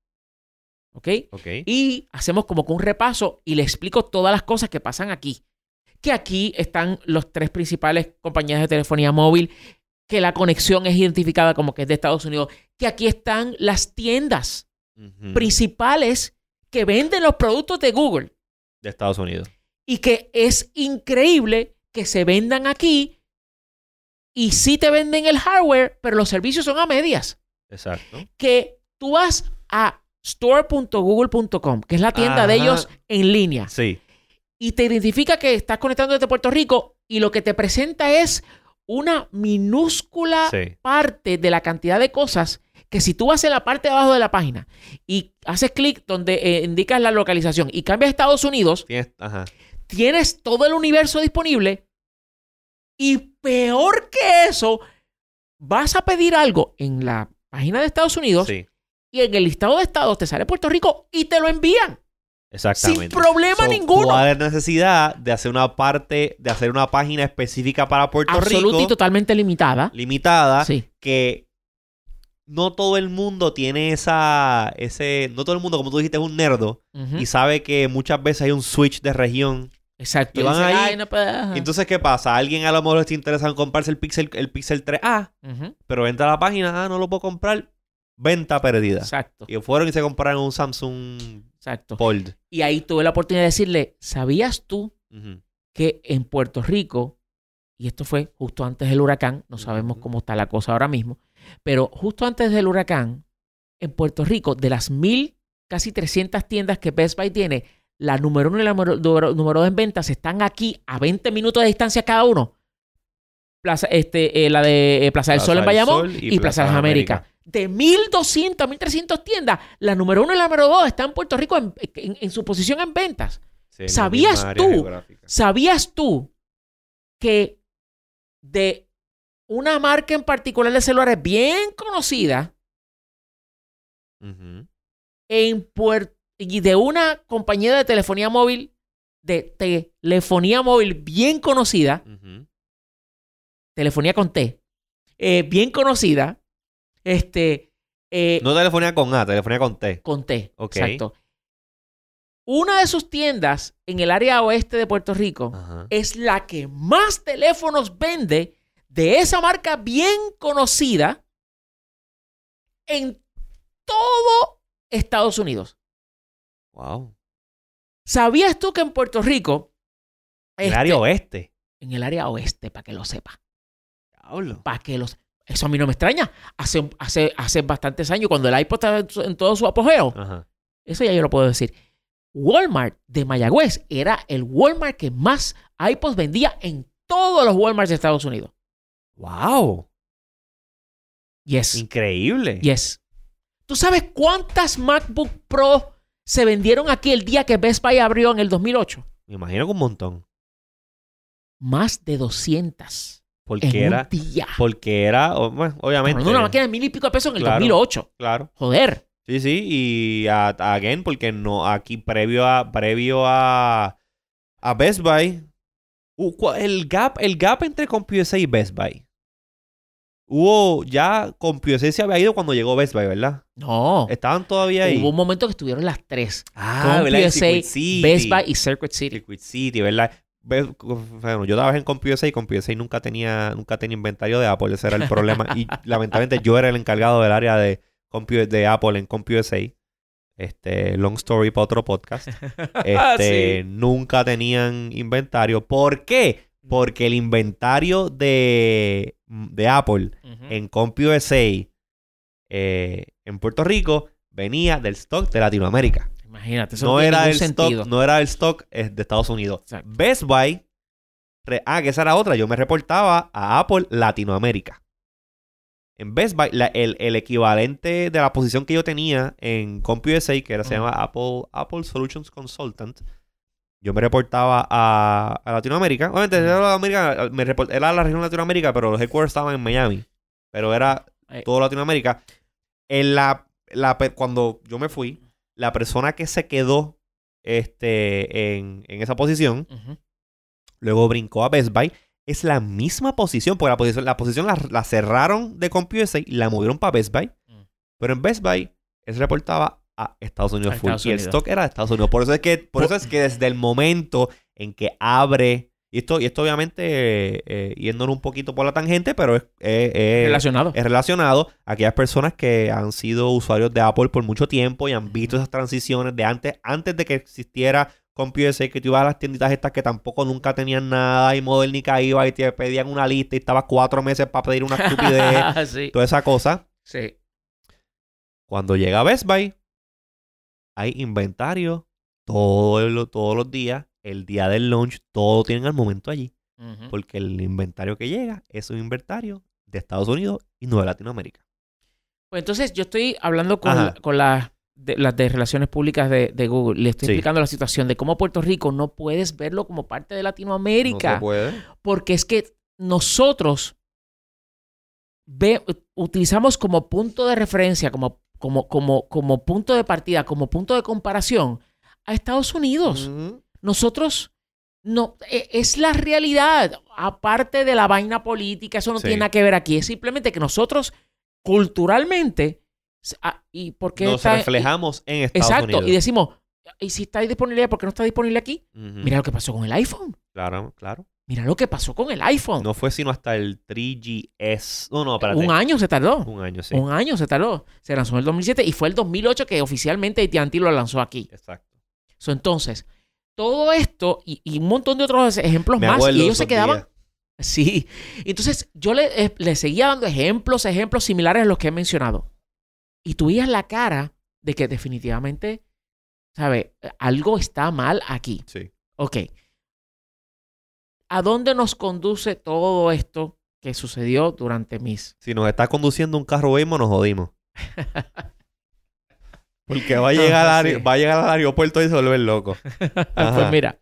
¿Ok? Ok. Y hacemos como que un repaso y le explico todas las cosas que pasan aquí. Que aquí están los tres principales compañías de telefonía móvil, que la conexión es identificada como que es de Estados Unidos, que aquí están las tiendas principales que venden los productos de Google De Estados Unidos. y que es increíble que se vendan aquí y sí te venden el hardware, pero los servicios son a medias. Exacto. Que tú vas a store.google.com, que es la tienda de ellos en línea, Sí. y te identifica que estás conectando desde Puerto Rico y lo que te presenta es una minúscula Sí. parte de la cantidad de cosas que si tú vas en la parte de abajo de la página y haces clic donde eh, indicas la localización y cambias a Estados Unidos, Tienes, ajá. tienes todo el universo disponible y peor que eso, vas a pedir algo en la página de Estados Unidos Sí. y en el listado de estados te sale Puerto Rico y te lo envían. Exactamente. Sin problema ninguno. ¿Cuál es necesidad de hacer una parte, de hacer una página específica para Puerto Absoluta y Rico, totalmente limitada. limitada, Sí. que no todo el mundo tiene esa, ese, no todo el mundo, como tú dijiste, es un nerdo y sabe que muchas veces hay un switch de región. Exacto. y van Dicen, ahí, "Ay, no puedo". Ajá. Entonces, ¿qué pasa? Alguien a lo mejor está interesado en comprarse el Pixel, el Pixel 3A, Ujú. pero entra a la página, ah, no lo puedo comprar. venta perdida. Exacto. Y fueron y se compraron un Samsung Exacto. Fold. Y ahí tuve la oportunidad de decirle, ¿sabías tú que en Puerto Rico, y esto fue justo antes del huracán, no sabemos cómo está la cosa ahora mismo, pero justo antes del huracán, en Puerto Rico, de las mil, casi 300 tiendas que Best Buy tiene, la número uno y la número, número- número dos en ventas están aquí a 20 minutos de distancia cada uno. Plaza, este, eh, la de eh, Plaza del Plaza Sol en Bayamón Sol y, Plaza de las Américas. De 1.200 a 1.300 tiendas, la número uno y la número dos están en Puerto Rico en- en- en su posición en ventas. Sí, ¿Sabías tú? geográfica. ¿Sabías tú que de una marca en particular de celulares bien conocida en Puerto y de una compañía de telefonía móvil de telefonía móvil bien conocida, telefonía con T, eh, bien conocida, este, eh, No telefonía con A, telefonía con T. con T, Ok. exacto. Una de sus tiendas en el área oeste de Puerto Rico es la que más teléfonos vende de esa marca bien conocida en todo Estados Unidos. Wow. ¿Sabías tú que en Puerto Rico, El este, área oeste. en el área oeste, para que lo sepa, Diablo. para que los... Eso a mí no me extraña. Hace, hace, hace bastantes años, cuando el iPod estaba en en todo su apogeo, Ajá. eso ya yo lo puedo decir. Walmart de Mayagüez era el Walmart que más iPods vendía en todos los Walmarts de Estados Unidos. Wow. Yes. Increíble. Yes. ¿Tú sabes cuántas MacBook Pro se vendieron aquí el día que Best Buy abrió en el 2008? Me imagino que un montón. Más de 200 Porque en era. un día. Porque era. Bueno, obviamente. De una máquina de mil y pico de pesos en el Claro. 2008. Claro. Joder. Sí, sí. Y a, again, porque no, aquí previo a. Previo a. A Best Buy. cua- el gap, el gap entre CompuSA y Best Buy. Hubo. Ya se había ido cuando llegó Best Buy, ¿verdad? No. Estaban todavía ahí. Hubo un momento que estuvieron las tres. Ah, CompuSA. Best Buy y Circuit City. Circuit City, ¿verdad? Bueno, yo trabajé en CompuSA y CompuSA nunca tenía, nunca tenía inventario de Apple. Ese era el problema. y lamentablemente yo era el encargado del área de, Compu- de Apple en CompuSA. Este, long story para otro podcast. Este, nunca tenían inventario. ¿Por qué? Porque el inventario de, de Apple en CompuSA eh, en Puerto Rico venía del stock de Latinoamérica Imagínate, eso no, no, tiene era el sentido. stock, no era el stock eh, de Estados Unidos. Exacto. Best Buy, re- ah, que esa era otra. Yo me reportaba a Apple Latinoamérica. En Best Buy, la- el, el equivalente de la posición que yo tenía en CompUSA, que era, se llama Apple, Apple Solutions Consultant, yo me reportaba a, a Latinoamérica. Obviamente, era, Latinoamérica, me report- era la región de Latinoamérica, pero los headquarters estaban en Miami. Pero era Eh, todo Latinoamérica. En la, la cuando yo me fui, la persona que se quedó este, en, en esa posición, luego brincó a Best Buy, es la misma posición, porque la posición, la posición la, la cerraron de CompUSA y la movieron para Best Buy. Mm. Pero en Best Buy, él se reportaba a Estados Unidos A full. Estados y el stock era de Estados Unidos. Por eso es que, por eso es que desde el momento en que abre. Y esto, y esto obviamente eh, eh, yéndonos un poquito por la tangente, pero es, es- es- Relacionado. es relacionado a aquellas personas que han sido usuarios de Apple por mucho tiempo y han visto esas transiciones de antes, antes de que existiera CompUSA, que tú ibas a las tienditas estas que tampoco nunca tenían nada y Modernica iba y te pedían una lista y estabas cuatro meses para pedir una estupidez, sí. toda esa cosa. sí. Cuando llega Best Buy, hay inventario todo el- todos los días, el día del launch, todo tienen al momento allí. Porque el inventario que llega es un inventario de Estados Unidos y no de Latinoamérica. Pues entonces yo estoy hablando con, la- con las de, las de relaciones públicas de, de Google. Le estoy Sí. explicando la situación de cómo Puerto Rico no puedes verlo como parte de No Latinoamérica. se puede. porque es que nosotros ve- utilizamos como punto de referencia, como, como, como, como punto de partida, como punto de comparación a Estados Unidos. Nosotros no e- es la realidad, aparte de la vaina política, eso no Sí. tiene nada que ver aquí, es simplemente que nosotros culturalmente ah, y porque Nos reflejamos en Estados exacto Unidos. y decimos y si está disponible, ¿por qué no está disponible aquí? Mira lo que pasó con el iPhone. Claro, claro. Mira lo que pasó con el iPhone. No fue sino hasta el 3GS. No, no, espérate. Un año se tardó. Un año, sí. Un año se tardó. Se lanzó en el 2007 y fue el 2008 que oficialmente AT&T lo lanzó aquí. Exacto. So, entonces, todo esto y, y un montón de otros ejemplos Me más y ellos se quedaban... días. Sí. Entonces, yo le, eh, le seguía dando ejemplos, ejemplos similares a los que he mencionado. Y tú veías la cara de que definitivamente, ¿sabes? Algo está mal aquí. Sí. Ok. ¿A dónde nos conduce todo esto que sucedió durante mis... Si nos está conduciendo un carro Waymo, nos jodimos. Porque va a llegar, al, va a llegar al aeropuerto y se vuelve loco. pues mira,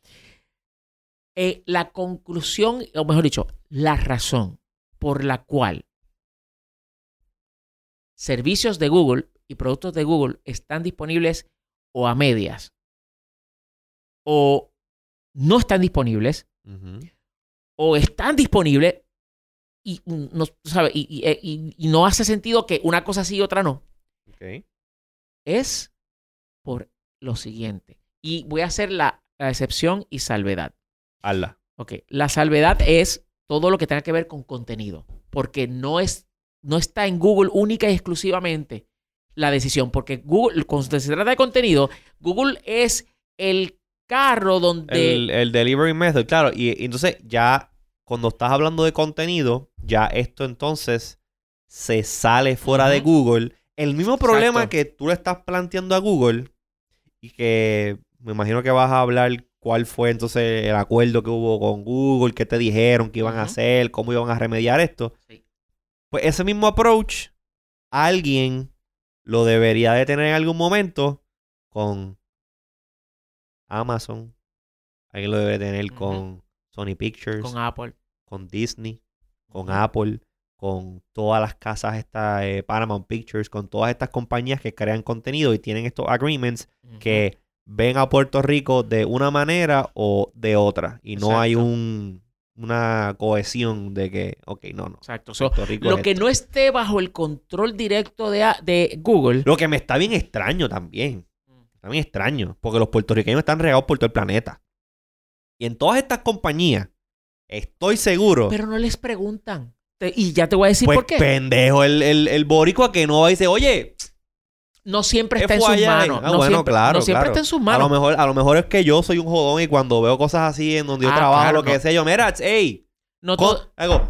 eh, la conclusión, o mejor dicho, la razón por la cual servicios de Google y productos de Google están disponibles o a medias o no están disponibles. O están disponibles y no, ¿sabe? y, y- eh, y- y no hace sentido que una cosa sí y otra no. Es por lo siguiente. Y voy a hacer la, la excepción y salvedad. Hazla. Ok, la salvedad es todo lo que tenga que ver con contenido, porque no es no está en Google única y exclusivamente la decisión, porque Google cuando se trata de contenido, Google es el carro donde El, el delivery method, claro. Y, y entonces ya cuando estás hablando de contenido, ya esto entonces se sale fuera de. Google. El mismo problema Exacto. que tú le estás planteando a Google y que me imagino que vas a hablar cuál fue entonces el acuerdo que hubo con Google, qué te dijeron que iban a hacer, cómo iban a remediar esto. Sí. Pues ese mismo approach, alguien lo debería de tener en algún momento con Amazon. Alguien lo debe tener con Sony Pictures, con con, Apple. Disney, con. Apple, con todas las casas, esta, eh, Paramount Pictures, con todas estas compañías que crean contenido y tienen estos agreements que ven a Puerto Rico de una manera o de otra. Y no hay un, una cohesión de que, ok, no, no. Exacto. So, Puerto Rico lo es que esto. no esté bajo el control directo de Google. Lo que me está bien extraño también. Está bien extraño. Porque los puertorriqueños están regados por todo el planeta. Y en todas estas compañías, estoy seguro. Pero no les preguntan. Te- y ya te voy a decir pues por qué. pendejo el, el, el boricua que no va y dice, oye, No siempre está en FYI. sus manos. Ah, no bueno, siempre, claro, no siempre claro. está en sus a lo, manos. mejor, a lo mejor es que yo soy un jodón y cuando veo cosas así en donde yo Ah, trabajo, claro, lo que no. sea, yo, mira, hey, No, co- to- hago,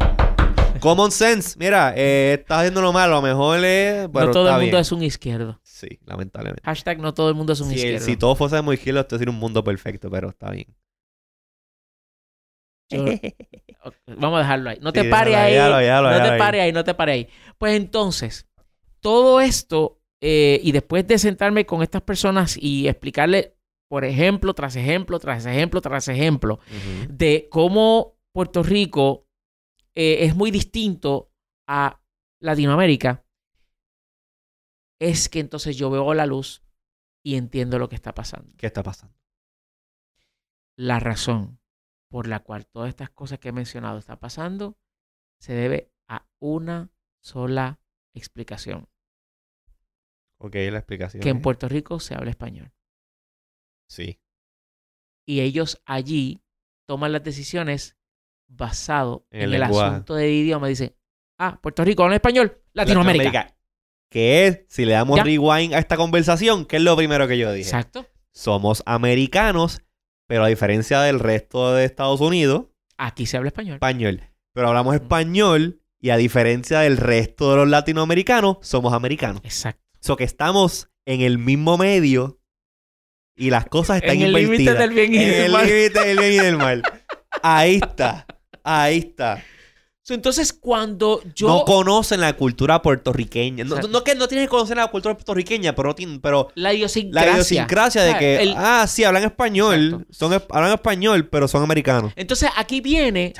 common sense, mira, eh, estás haciéndolo mal, a lo mejor es, no pero todo el está mundo bien. es un izquierdo. Sí, lamentablemente. Hashtag no todo el mundo es un Si, izquierdo. si todo fuese muy izquierda, esto sería un mundo perfecto, pero está bien. Yo- Vamos a dejarlo ahí. No te Sí, pares ahí, déjalo déjalo no te ahí. pares ahí, no te pares ahí. Pues entonces, todo esto, eh, y después de sentarme con estas personas y explicarle, por ejemplo, tras ejemplo, tras ejemplo, tras ejemplo, de cómo Puerto Rico eh, es muy distinto a Latinoamérica, es que entonces yo veo la luz y entiendo lo que está pasando. ¿Qué está pasando? La razón por la cual todas estas cosas que he mencionado están pasando se debe a una sola explicación, Ok, la explicación. que en Puerto Rico se habla español. Sí. Y ellos allí toman las decisiones basado En en el asunto de idioma. Dicen, ah, Puerto Rico habla español, Latinoamérica. Que es, si le damos Ya. rewind a esta conversación, ¿qué es lo primero que yo dije? Exacto. Somos americanos, pero a diferencia del resto de Estados Unidos, Aquí se habla español. español. Pero hablamos Ujú. español y a diferencia del resto de los latinoamericanos, somos americanos. Exacto. So que estamos en el mismo medio y las cosas están En el límite invertidas. del bien y en del el mal. límite del bien y del mal. Ahí está. Ahí está. Entonces, cuando yo... No conocen la cultura puertorriqueña. No, que no tienen que conocer la cultura puertorriqueña, pero, tienen- pero la idiosincrasia. la idiosincrasia de O sea, que, el- ah, sí, hablan español, Exacto. son, hablan español, pero son americanos. Entonces, aquí viene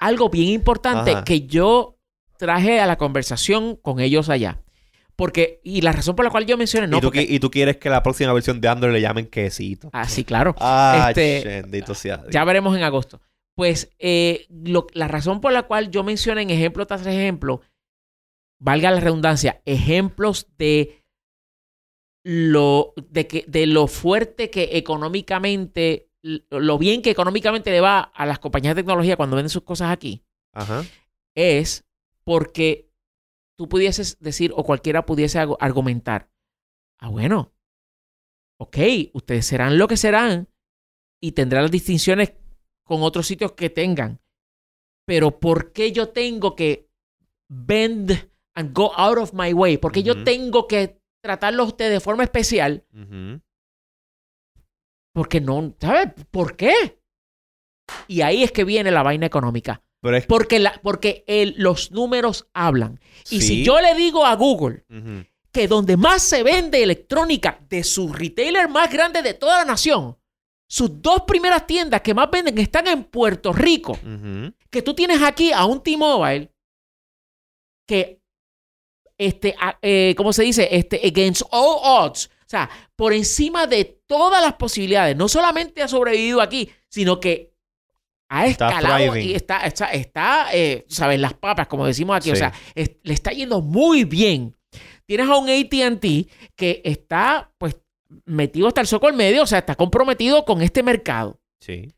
algo bien importante Ajá. que yo traje a la conversación con ellos allá. Porque, y la razón por la cual yo mencioné, no, y, tú, porque... qui- y tú quieres que la próxima versión de Android le llamen quesito. Ah, sí, claro. Ah, Este, bendito sea Dios. Ya veremos en agosto. Pues eh, lo- la razón por la cual yo mencioné en ejemplo tras ejemplo, valga la redundancia, ejemplos de lo, de que, de lo fuerte que económicamente lo bien que económicamente le va a las compañías de tecnología cuando venden sus cosas aquí Ajá. es porque tú pudieses decir o cualquiera pudiese argu- argumentar, ah, bueno, ok, ustedes serán lo que serán y tendrán las distinciones con otros sitios que tengan, pero ¿por qué yo tengo que bend and go out of my way? ¿Por qué yo tengo que tratarlos a ustedes de forma especial? Porque no, ¿sabes? ¿Por qué? Y ahí es que viene la vaina económica. Pero es Porque, la, porque el- los números hablan. Y Sí. si yo le digo a Google que donde más se vende electrónica de su retailer más grande de toda la nación, sus dos primeras tiendas que más venden están en Puerto Rico, que tú tienes aquí a un T-Mobile que, este, eh, ¿cómo se dice? Este, against all odds. O sea, por encima de todas las posibilidades, no solamente ha sobrevivido aquí, sino que ha Está escalado thriving. y está, está, está eh, ¿sabes? Las papas, como decimos aquí. O sea, es- le está yendo muy bien. Tienes a un ATT que está, pues, metido hasta el soco al medio, o sea, está comprometido con este mercado Sí.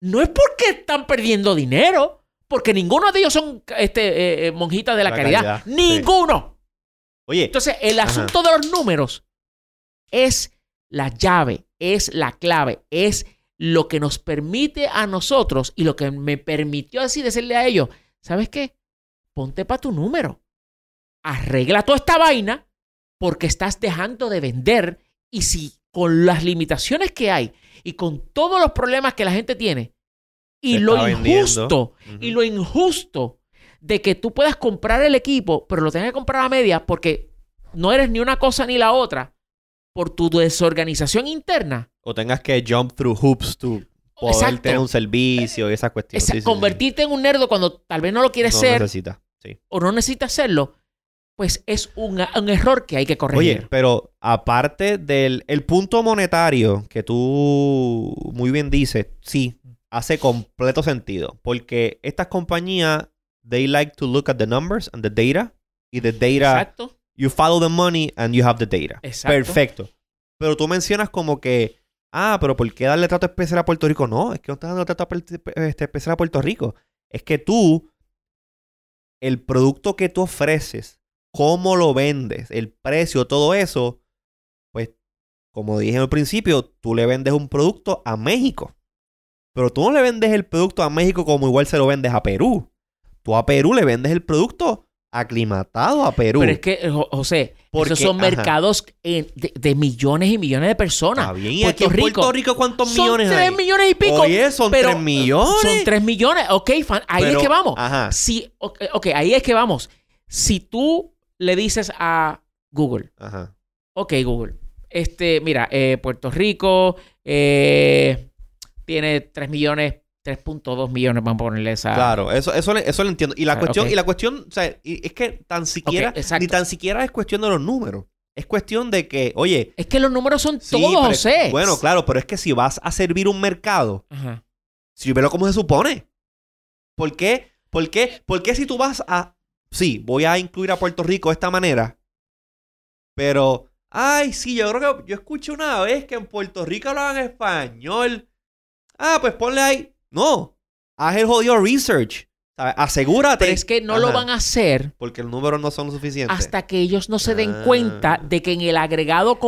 no es porque están perdiendo dinero, porque ninguno de ellos son este, eh, eh, monjitas de la, La caridad. caridad, sí. Ninguno. Oye, Entonces, el Ajá. asunto de los números es la llave, es la clave, es lo que nos permite a nosotros y lo que me permitió así decirle a ellos, ¿sabes qué? Ponte para tu número. Arregla toda esta vaina porque estás dejando de vender y si con las limitaciones que hay y con todos los problemas que la gente tiene y lo injusto y lo injusto de que tú puedas comprar el equipo, pero lo tengas que comprar a media porque no eres ni una cosa ni la otra por tu desorganización interna. o tengas que jump through hoops to poder Exacto. tener un servicio y esas cuestiones. Esa- Sí, sí, sí. convertirte en un nerdo cuando tal vez no lo quieres No ser o no necesitas hacerlo, pues es un, un error que hay que corregir. Oye, pero aparte del el punto monetario que tú muy bien dices, sí, hace completo sentido. Porque estas compañías, they like to look at the numbers and the data. Y the data, Exacto. you follow the money and you have the data. Exacto. Perfecto. Pero tú mencionas como que, ah, pero ¿por qué darle trato especial a Puerto Rico? No, es que no estás dando trato este, especial a Puerto Rico. Es que tú, el producto que tú ofreces, cómo lo vendes, el precio, todo eso, pues, como dije al principio, tú le vendes un producto a México. Pero tú no le vendes el producto a México como igual se lo vendes a Perú. Tú a Perú le vendes el producto aclimatado a Perú. Pero es que, Jo- José, Porque, esos son ajá. mercados eh, de, de millones y millones de personas. Está bien. ¿Y Puerto aquí en Puerto Rico cuántos son millones tres hay? millones y pico. Oye, son pero, 3 millones. Son 3 millones. Ok, fan- ahí Pero- es que vamos. Ajá. Si, ok, ok, ahí es que vamos. Si tú le dices a Google, Ajá. ok, Google, este, mira, eh, Puerto Rico eh, tiene 3 millones, 3.2 millones, vamos a ponerle esa. Claro, eso, eso, le- eso lo entiendo. Y la Ah, cuestión, y la cuestión, o sea, y- es que tan siquiera, ni tan siquiera es cuestión de los números. Es cuestión de que, oye, Es que los números son sí, todos, pero- José. Bueno, claro, pero es que si vas a servir un mercado, Ajá. sírvelo como se supone. ¿Por qué? ¿Por qué? ¿Por qué si tú vas a... Sí, voy a incluir a Puerto Rico de esta manera, pero... Ay, sí, yo creo que yo escuché una vez que en Puerto Rico hablaban español. Ah, pues ponle ahí. No, haz el jodido research. ¿sabes? Asegúrate. Pero es que no lo van a hacer Porque los números no son suficientes. hasta que ellos no se den Ah. cuenta de que en el agregado...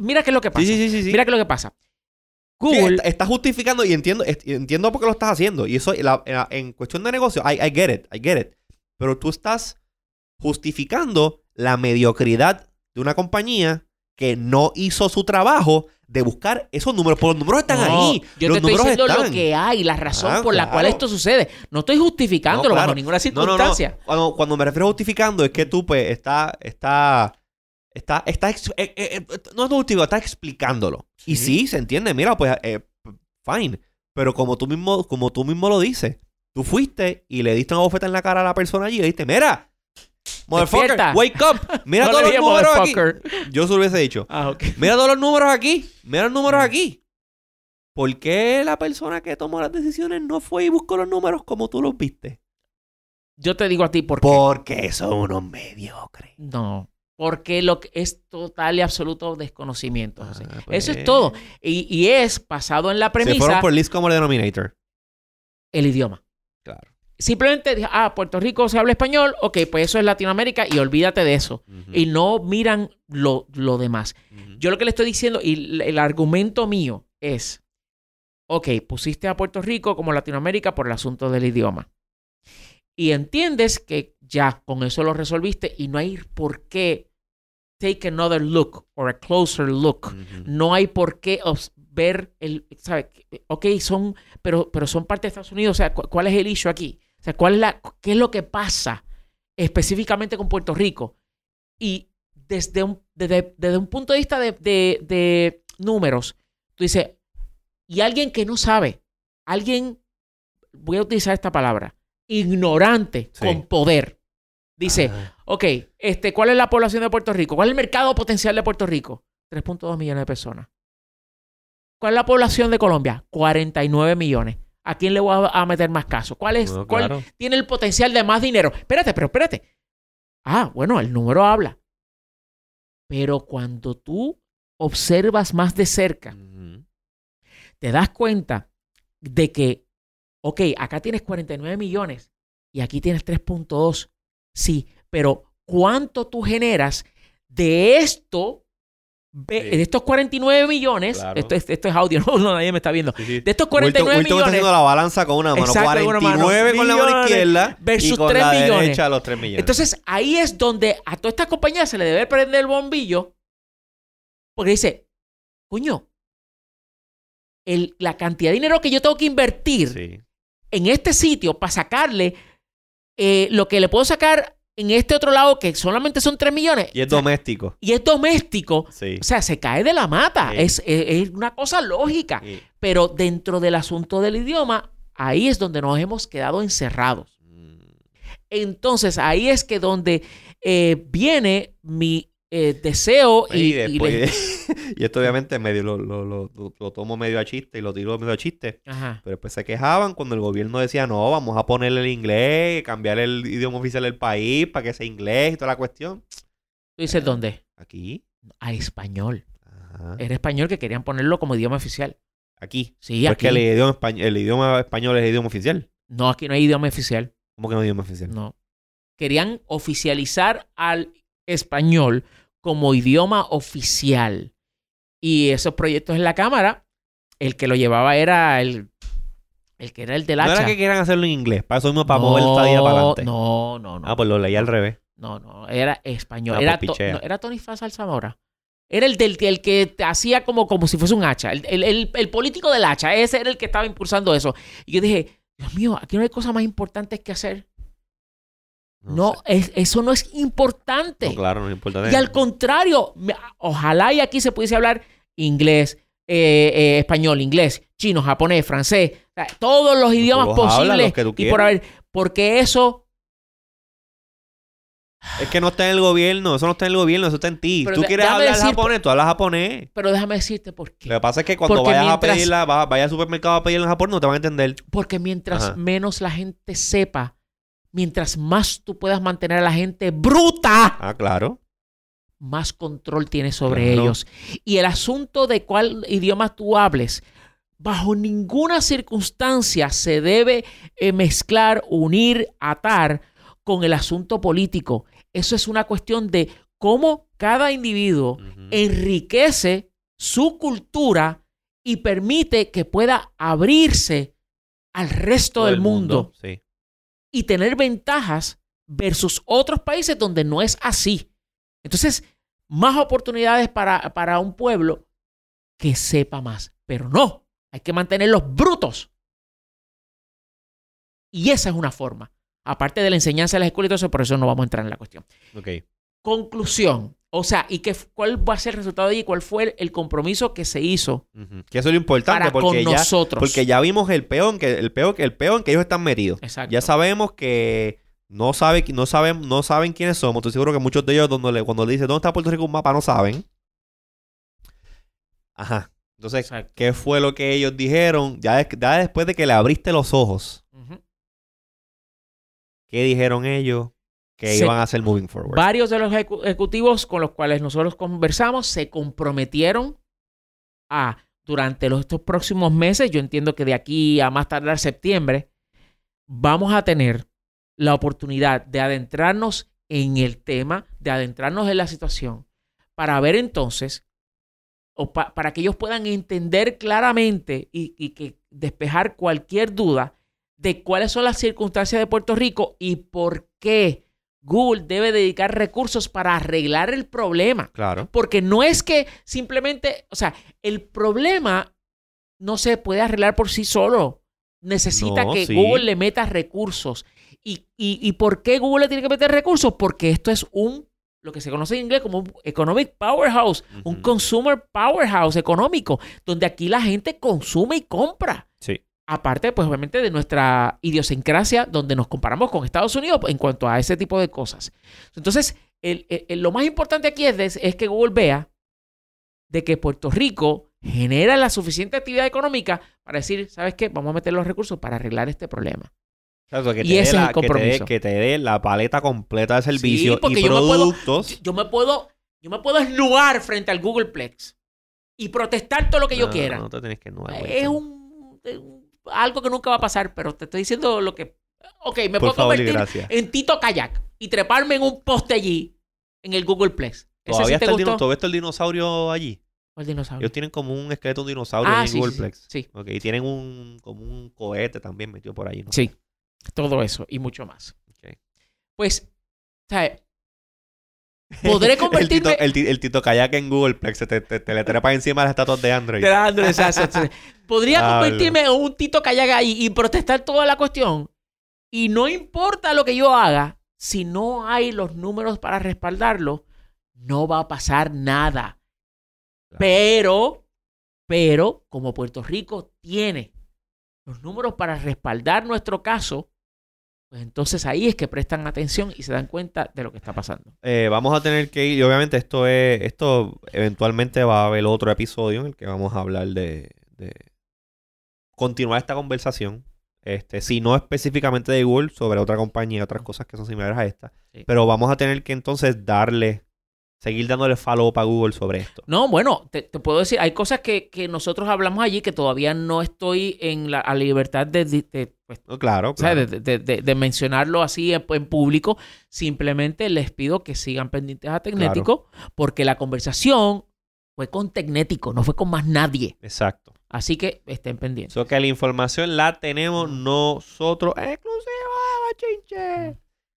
Mira qué es lo que pasa. Sí, sí, sí. Mira qué es lo que pasa. Google... está, está justificando y entiendo, entiendo por qué lo estás haciendo. Y eso, la- en cuestión de negocio, I, I get it, I get it. Pero tú estás justificando la mediocridad de una compañía que no hizo su trabajo de buscar esos números. Porque los números están No, ahí. Yo los te estoy diciendo están. lo que hay, la razón Ah, por la cual esto sucede. No estoy justificándolo No, claro. bajo ninguna No, no, circunstancia. Cuando, cuando me refiero a justificando es que tú, pues, está, está, está, está, eh, eh, eh, no es justificando, está explicándolo. Y Sí. sí, se entiende. Mira, pues, eh, fine. Pero como tú mismo, como tú mismo lo dices, tú fuiste y le diste una bofeta en la cara a la persona allí y le dijiste, mira, motherfucker, Despierta. wake up. Mira No todos le los números aquí. motherfucker. Yo se lo hubiese dicho. Ah, ok. Mira todos los números aquí. Mira los números Mm. aquí. ¿Por qué la persona que tomó las decisiones no fue y buscó los números como tú los viste? Yo te digo a ti por qué. Porque son unos mediocres. No. Porque lo que es total y absoluto desconocimiento. José. Ah, pues. Eso es todo. Y, y es basado en la Se fueron premisa por List como denominator. el idioma. Claro. Simplemente dije, ah, Puerto Rico se habla español, ok, pues eso es Latinoamérica y olvídate de eso. Y no miran lo, lo demás. Yo lo que le estoy diciendo, y el, el argumento mío es, ok, pusiste a Puerto Rico como Latinoamérica por el asunto del idioma. Y entiendes que ya con eso lo resolviste y no hay por qué take another look or a closer look. No hay por qué ver el, ¿sabes? Ok, son, pero, pero son parte de Estados Unidos. O sea, cu- ¿cuál es el issue aquí? O sea, ¿cuál es la, ¿qué es lo que pasa específicamente con Puerto Rico? Y desde un, desde, desde un punto de vista de, de- de números, tú dices, y alguien que no sabe, alguien, voy a utilizar esta palabra, ignorante Sí. con poder, dice, Ah, ok, este, ¿cuál es la población de Puerto Rico? ¿Cuál es el mercado potencial de Puerto Rico? 3.2 millones de personas. ¿Cuál es la población de Colombia? 49 millones. ¿A quién le voy a, meter más casos? ¿Cuál, es, no, cuál tiene el potencial de más dinero? Espérate, pero espérate. Ah, bueno, el número habla. Pero cuando tú observas más de cerca, te das cuenta de que, ok, acá tienes 49 millones y aquí tienes 3.2. Sí, pero ¿cuánto tú generas de esto, ve- Sí. de estos 49 millones? Claro. Esto, es, esto es audio, no, no, nadie me está viendo. Sí, sí. De estos Wilton- 49 Wilton está millones haciendo la balanza con una mano. Exacto, con una mano. 49 con la mano izquierda versus y con 3 la millones. derecha los 3 millones. Entonces ahí es donde a todas estas compañías se le debe prender el bombillo porque dice, coño, el- la cantidad de dinero que yo tengo que invertir en este sitio para sacarle eh, lo que le puedo sacar en este otro lado que solamente son 3 millones Y es O sea, doméstico. y es doméstico, Sí. o sea, se cae de la mata. Sí. Es, es- es una cosa lógica. Pero dentro del asunto del idioma, ahí es donde nos hemos quedado encerrados. Mm, Entonces ahí es que donde eh, viene mi eh, deseo y, Y, y después, y esto obviamente medio lo, lo, lo, tomo medio a chiste y lo tiro medio a chiste. Ajá. Pero después se quejaban cuando el gobierno decía, no, vamos a ponerle el inglés, cambiar el idioma oficial del país para que sea inglés y toda la cuestión. ¿Tú dices dónde? Aquí. A español. Ajá. Era español que querían ponerlo como idioma oficial. Aquí. Sí, Porque aquí. el idioma, españ- el idioma español es el idioma oficial. No, aquí no hay idioma oficial. ¿Cómo que no es idioma oficial? No. Querían oficializar al español como idioma oficial. Y esos proyectos en la Cámara, el que lo llevaba era el, el que era el del No hacha. era que quieran hacerlo en inglés, para eso mismo para mover el estadía para adelante. No, no, no. Ah, pues lo leí al revés. No, no, era español. Ah, era, pues to- no, era Tony Fazal Zamora. Era el del el que hacía como, como si fuese un hacha. El, el- el- el político del hacha. Ese era el que estaba impulsando eso. Y yo dije, Dios mío, aquí no hay cosas más importantes que hacer. No, sé. es- eso no es importante. No, claro, no es importante. Y al contrario, ojalá y aquí se pudiese hablar inglés, eh, eh, español, inglés, chino, japonés, francés, todos los idiomas los hablas, posibles los que tú y por haber, porque eso Es que no está en el gobierno, eso no está en el gobierno, eso está en ti. Pero tú quieres hablar decir- japonés, tú hablas japonés. Pero déjame decirte por qué. Lo que pasa es que cuando Porque vayas mientras- a pedirla, vayas al supermercado a pedirla en Japón, no te van a entender. Porque mientras Ajá. menos la gente sepa, mientras más tú puedas mantener a la gente bruta, Ah, claro. más control tienes sobre Claro. ellos. Y el asunto de cuál idioma tú hables, bajo ninguna circunstancia se debe eh, mezclar, unir, atar con el asunto político. Eso es una cuestión de cómo cada individuo enriquece su cultura y permite que pueda abrirse al resto Todo del el mundo Sí. Y tener ventajas versus otros países donde no es así. Entonces, más oportunidades para, para un pueblo que sepa más. Pero no, hay que mantenerlos brutos. Y esa es una forma. Aparte de la enseñanza de la escuela y todo eso, por eso no vamos a entrar en la cuestión. Conclusión. O sea, ¿y qué, cuál va a ser el resultado de ahí? ¿Cuál fue el, el compromiso que se hizo. Que eso es lo importante, para porque con ya, nosotros? porque ya vimos el peón, que el peón, que el peón que ellos están metidos. Exacto. Ya sabemos que no sabe, no saben, no saben quiénes somos. Estoy seguro que muchos de ellos cuando le, cuando le dicen dónde está Puerto Rico un mapa no saben. Ajá. Entonces, Exacto. ¿qué fue lo que ellos dijeron? Ya, des- ya después de que le abriste los ojos. ¿qué dijeron ellos? Que Se- iban a hacer moving forward. Varios de los ejecu- ejecutivos con los cuales nosotros conversamos se comprometieron a, durante los, estos próximos meses, yo entiendo que de aquí a más tardar septiembre, vamos a tener la oportunidad de adentrarnos en el tema, de adentrarnos en la situación, para ver entonces, o pa- para que ellos puedan entender claramente y, y que despejar cualquier duda de cuáles son las circunstancias de Puerto Rico y por qué Google debe dedicar recursos para arreglar el problema. Claro. Porque no es que simplemente, o sea, el problema no se puede arreglar por sí solo. Necesita No, que sí. Google le meta recursos. ¿Y, y, y por qué Google le tiene que meter recursos? Porque esto es un, lo que se conoce en inglés como un economic powerhouse, un consumer powerhouse económico, donde aquí la gente consume y compra. Sí. Aparte, pues obviamente de nuestra idiosincrasia, donde nos comparamos con Estados Unidos en cuanto a ese tipo de cosas. Entonces, el- el- el- lo más importante aquí es, de- es que Google vea de que Puerto Rico genera la suficiente actividad económica para decir, ¿sabes qué? Vamos a meter los recursos para arreglar este problema. Exacto, que Y ese es la- el te dé- compromiso. Que te dé la paleta completa de servicios y yo me puedo- productos. Yo me puedo, yo me puedo esnuar frente al Googleplex y protestar todo lo que yo quiera. No te tienes que no, es un, es un- algo que nunca va a pasar, pero te estoy diciendo lo que. Ok, me Por puedo favor convertir en Tito Kayak y treparme en un poste allí en el Googleplex. ¿Ese ¿Todavía, sí está el dino-? ¿Todavía está el dinosaurio allí? ¿Cuál dinosaurio? Ellos tienen como un esqueleto de un dinosaurio Ah, en sí, sí, Googleplex. sí. Ok, y tienen un, como un cohete también metido por ahí. ¿no? Sí, todo eso y mucho más. Ok. Pues, ¿sabes? Podré el, convertirme. tito, el, ti- el Tito Kayak en Googleplex se te, te, te le trepa encima de las estatuas de Android. de Android, exacto. Podría convertirme en un Tito Kayak ahí y protestar toda la cuestión. Y no importa lo que yo haga, si no hay los números para respaldarlo, no va a pasar nada. Claro. Pero, pero, como Puerto Rico tiene los números para respaldar nuestro caso, pues entonces ahí es que prestan atención y se dan cuenta de lo que está pasando. Eh, vamos a tener que ir, y obviamente esto es, esto eventualmente va a haber otro episodio en el que vamos a hablar de, de continuar esta conversación. Este, si no específicamente de Google, sobre otra compañía otras cosas que son similares a esta. Sí. Pero vamos a tener que entonces darle, seguir dándole follow up a Google sobre esto. No, bueno, te, te puedo decir, hay cosas que, que nosotros hablamos allí que todavía no estoy en la a libertad de, pues, No, claro, o sea, claro. de, de- de- de mencionarlo así en, en público. Simplemente les pido que sigan pendientes a Tecnético, porque la conversación fue con Tecnético, no fue con más nadie. Exacto. Así que estén pendientes. So que la información la tenemos nosotros exclusiva, chinche.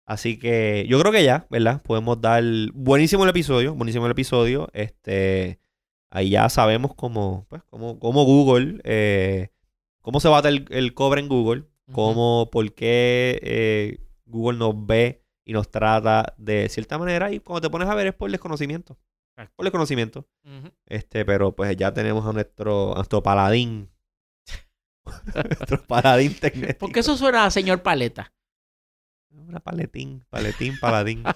Así que yo creo que ya, ¿verdad? Podemos dar buenísimo el episodio, buenísimo el episodio. Este, ahí ya sabemos cómo, pues, cómo, cómo Google, eh, cómo se bate el, el cobre en Google, cómo, por qué eh, Google nos ve y nos trata de cierta manera. Y cuando te pones a ver es por desconocimiento. Exacto. Por desconocimiento. Este, pero pues ya tenemos a nuestro, a nuestro paladín. nuestro paladín tecnético. Porque eso suena a señor Paleta. Una paletín, paletín, paladín.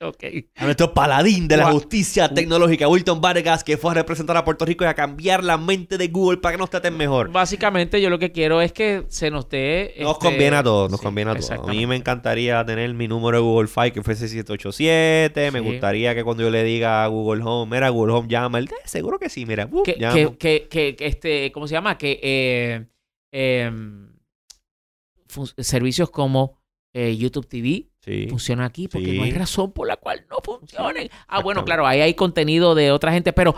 Ok. A nuestro paladín de la justicia tecnológica, Wilton Vargas, que fue a representar a Puerto Rico y a cambiar la mente de Google para que nos traten mejor. Básicamente, yo lo que quiero es que se nos dé. Nos este, conviene a todos, nos sí, conviene a todos. A mí exactamente. me encantaría tener mi número de Google Fi que fuese 787. Me Sí. gustaría que cuando yo le diga a Google Home, mira, Google Home llama. Él, "Eh, seguro que sí, mira. uh, que, llama". que, que, que- que este, ¿cómo se llama? Que eh, em, fun- servicios como eh, YouTube TV Sí. funcionan aquí porque Sí. no hay razón por la cual no funcionen. Ah, bueno, claro, ahí hay contenido de otra gente, pero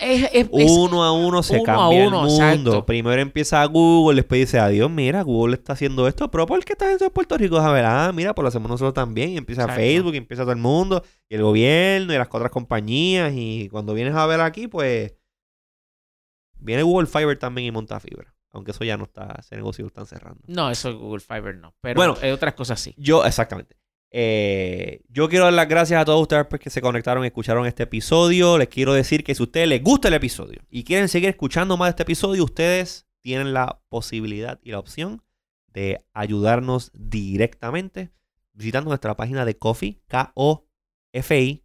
eh, es, Uno a uno se uno cambia uno, el mundo. exacto. Primero empieza Google, después dice, adiós, mira, Google está haciendo esto, pero ¿por qué está haciendo en Puerto Rico? A ver, ah, mira, pues lo hacemos nosotros también. Y empieza Exacto. Facebook, y empieza todo el mundo, y el gobierno, y las otras compañías. Y cuando vienes a ver aquí, pues, viene Google Fiber también y monta fibra. Aunque eso ya no está, ese negocio lo están cerrando. No, eso es Google Fiber no, pero Bueno. hay otras cosas sí. Yo, exactamente. Eh, yo quiero dar las gracias a todos ustedes pues, que se conectaron y escucharon este episodio. Les quiero decir que si a ustedes les gusta el episodio y quieren seguir escuchando más de este episodio, ustedes tienen la posibilidad y la opción de ayudarnos directamente visitando nuestra página de Coffee, K-O-F-I.com,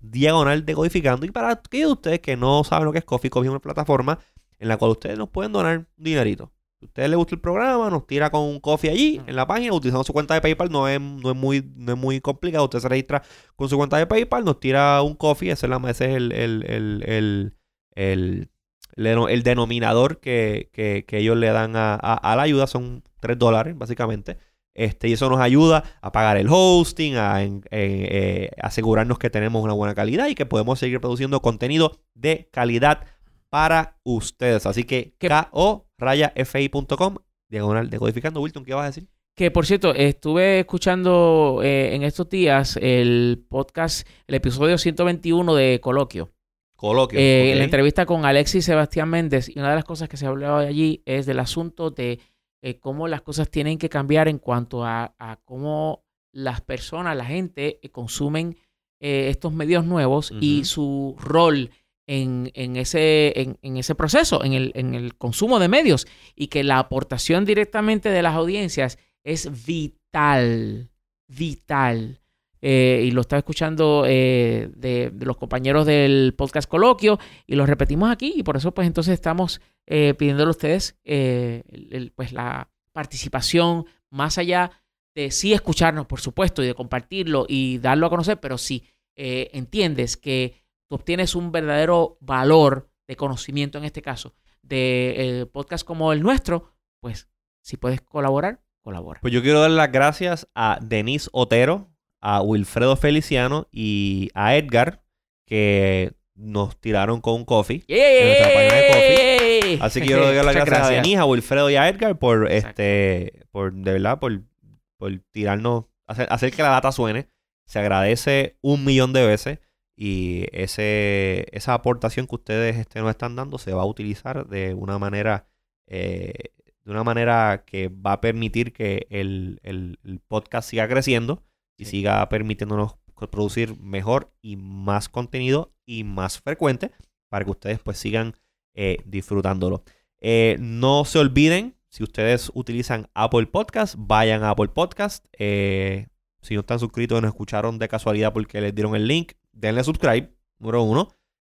diagonal decodificando. Y para aquellos de ustedes que no saben lo que es Coffee, Coffee es una plataforma en la cual ustedes nos pueden donar un dinerito. Si a ustedes les gusta el programa, nos tira con un coffee allí en la página, utilizando su cuenta de PayPal. No es, no es, muy, no es muy complicado. Usted se registra con su cuenta de PayPal, nos tira un coffee. Ese es, la, ese es el, el, el, el, el, el- el denominador que, que- que ellos le dan a, a- a la ayuda. Son 3 dólares, básicamente. Este, y eso nos ayuda a pagar el hosting, a en- eh, eh, asegurarnos que tenemos una buena calidad y que podemos seguir produciendo contenido de calidad para ustedes. Así que Que- ko rayafi.com diagonal decodificando. Wilton, ¿qué vas a decir? Que por cierto, estuve escuchando eh, en estos días el podcast, el episodio 121 de Coloquio. Coloquio. Eh. La entrevista con Alexis Sebastián Méndez. Y una de las cosas que se hablaba allí es del asunto de eh, cómo las cosas tienen que cambiar en cuanto a, a cómo las personas, la gente, consumen estos medios nuevos y su rol en, en ese, en, en ese proceso, en el, en el consumo de medios. Y que la aportación directamente de las audiencias es vital, vital. Eh, y lo estaba escuchando eh, de, los compañeros del podcast Coloquio y lo repetimos aquí y por eso pues entonces estamos eh, pidiéndole a ustedes eh, el- el- pues la participación más allá de sí escucharnos por supuesto y de compartirlo y darlo a conocer, pero si eh, entiendes que tú obtienes un verdadero valor de conocimiento en este caso de eh, podcast como el nuestro, pues si puedes colaborar, colabora. Pues yo quiero dar las gracias a Denise Otero, a Wilfredo Feliciano y a Edgar que nos tiraron con un coffee. nuestra página de ¡Yay! Así que yo le doy las gracias, a Denise, a Wilfredo y a Edgar por Exacto. este, por de verdad, por, por tirarnos, hacer, hacer que la data suene. Se agradece un millón de veces y ese, esa aportación que ustedes este, nos están dando se va a utilizar de una manera, eh, de una manera que va a permitir que el, el- el podcast siga creciendo y Sí. siga permitiéndonos producir mejor y más contenido y más frecuente para que ustedes pues sigan eh, disfrutándolo. Eh, no se olviden, si ustedes utilizan Apple Podcast, vayan a Apple Podcast. Si no están suscritos y nos escucharon de casualidad porque les dieron el link, denle subscribe, número uno.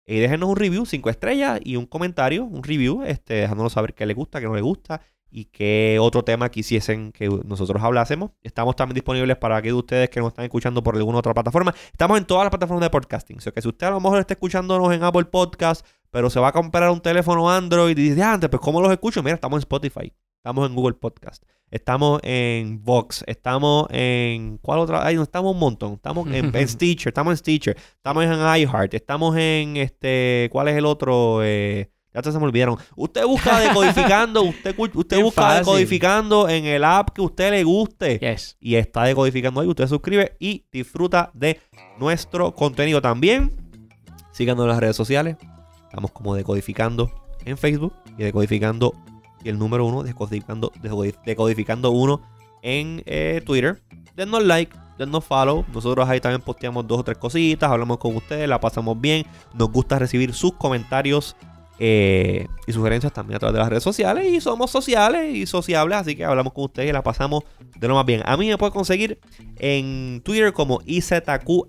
Y déjenos un review, cinco estrellas y un comentario, un review, este, dejándonos saber qué les gusta, qué no les gusta y qué otro tema quisiesen que nosotros hablásemos. Estamos también disponibles para aquellos de ustedes que nos están escuchando por alguna otra plataforma. Estamos en todas las plataformas de podcasting. O sea que si usted a lo mejor está escuchándonos en Apple Podcast, pero se va a comprar un teléfono Android y dice, "Ah, antes, pues ¿cómo los escucho? Mira, estamos en Spotify, estamos en Google Podcast, estamos en Vox, estamos en... ¿Cuál otra? Ay, no, estamos un montón. Estamos en, en Stitcher, estamos en Stitcher, estamos en iHeart, estamos en este... ¿Cuál es el otro? Eh, ya se me olvidaron. Usted busca decodificando, usted, usted Bien busca fácil. decodificando en el app que usted le guste Yes. y está decodificando ahí. Usted suscribe y disfruta de nuestro contenido también. Síganos en las redes sociales. Estamos como decodificando en Facebook y decodificando y el número uno, decodificando, decodi- decodificando uno en eh, Twitter. Denos like, denos follow. Nosotros ahí también posteamos dos o tres cositas, hablamos con ustedes, la pasamos bien. Nos gusta recibir sus comentarios eh, y sugerencias también a través de las redes sociales. Y somos sociales y sociables, así que hablamos con ustedes y la pasamos de lo más bien. A mí me puede conseguir en Twitter como IZQRDO.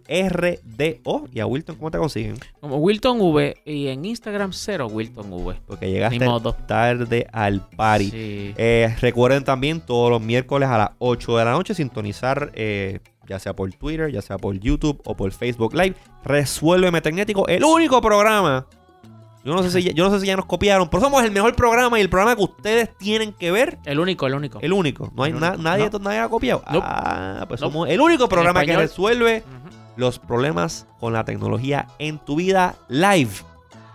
Y a Wilton, ¿cómo te consiguen? Como Wilton V y en Instagram cero Wilton V. Porque llegaste tarde al party. Sí. Eh, recuerden también todos los miércoles a las 8 de la noche sintonizar, eh, ya sea por Twitter, ya sea por YouTube o por Facebook Live. Resuélveme Tecnético, el único programa. Yo no, sé si, ya- yo no sé si ya nos copiaron, pero somos el mejor programa y el programa que ustedes tienen que ver. El único, el único. El único. No hay El na- único. nadie, No. nadie ha copiado. Nope. Ah, pues Nope. somos el único programa que resuelve los problemas con la tecnología en tu vida live.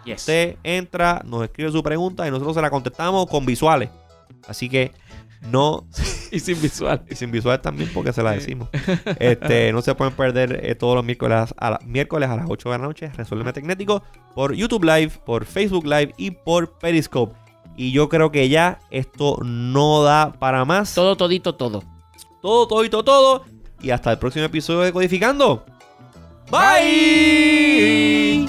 Yes. Usted entra, nos escribe su pregunta y nosotros se la contestamos con visuales. Así que no Y sin visual. y sin visuales también porque se la decimos. Este, no se pueden perder eh, todos los miércoles a, la- miércoles a las 8 de la noche. Resuelve Tecnético por YouTube Live, por Facebook Live y por Periscope. Y yo creo que ya esto no da para más. Todo, todito, todo. todo, todo y todo, todo. Y hasta el próximo episodio de Codificando. Bye.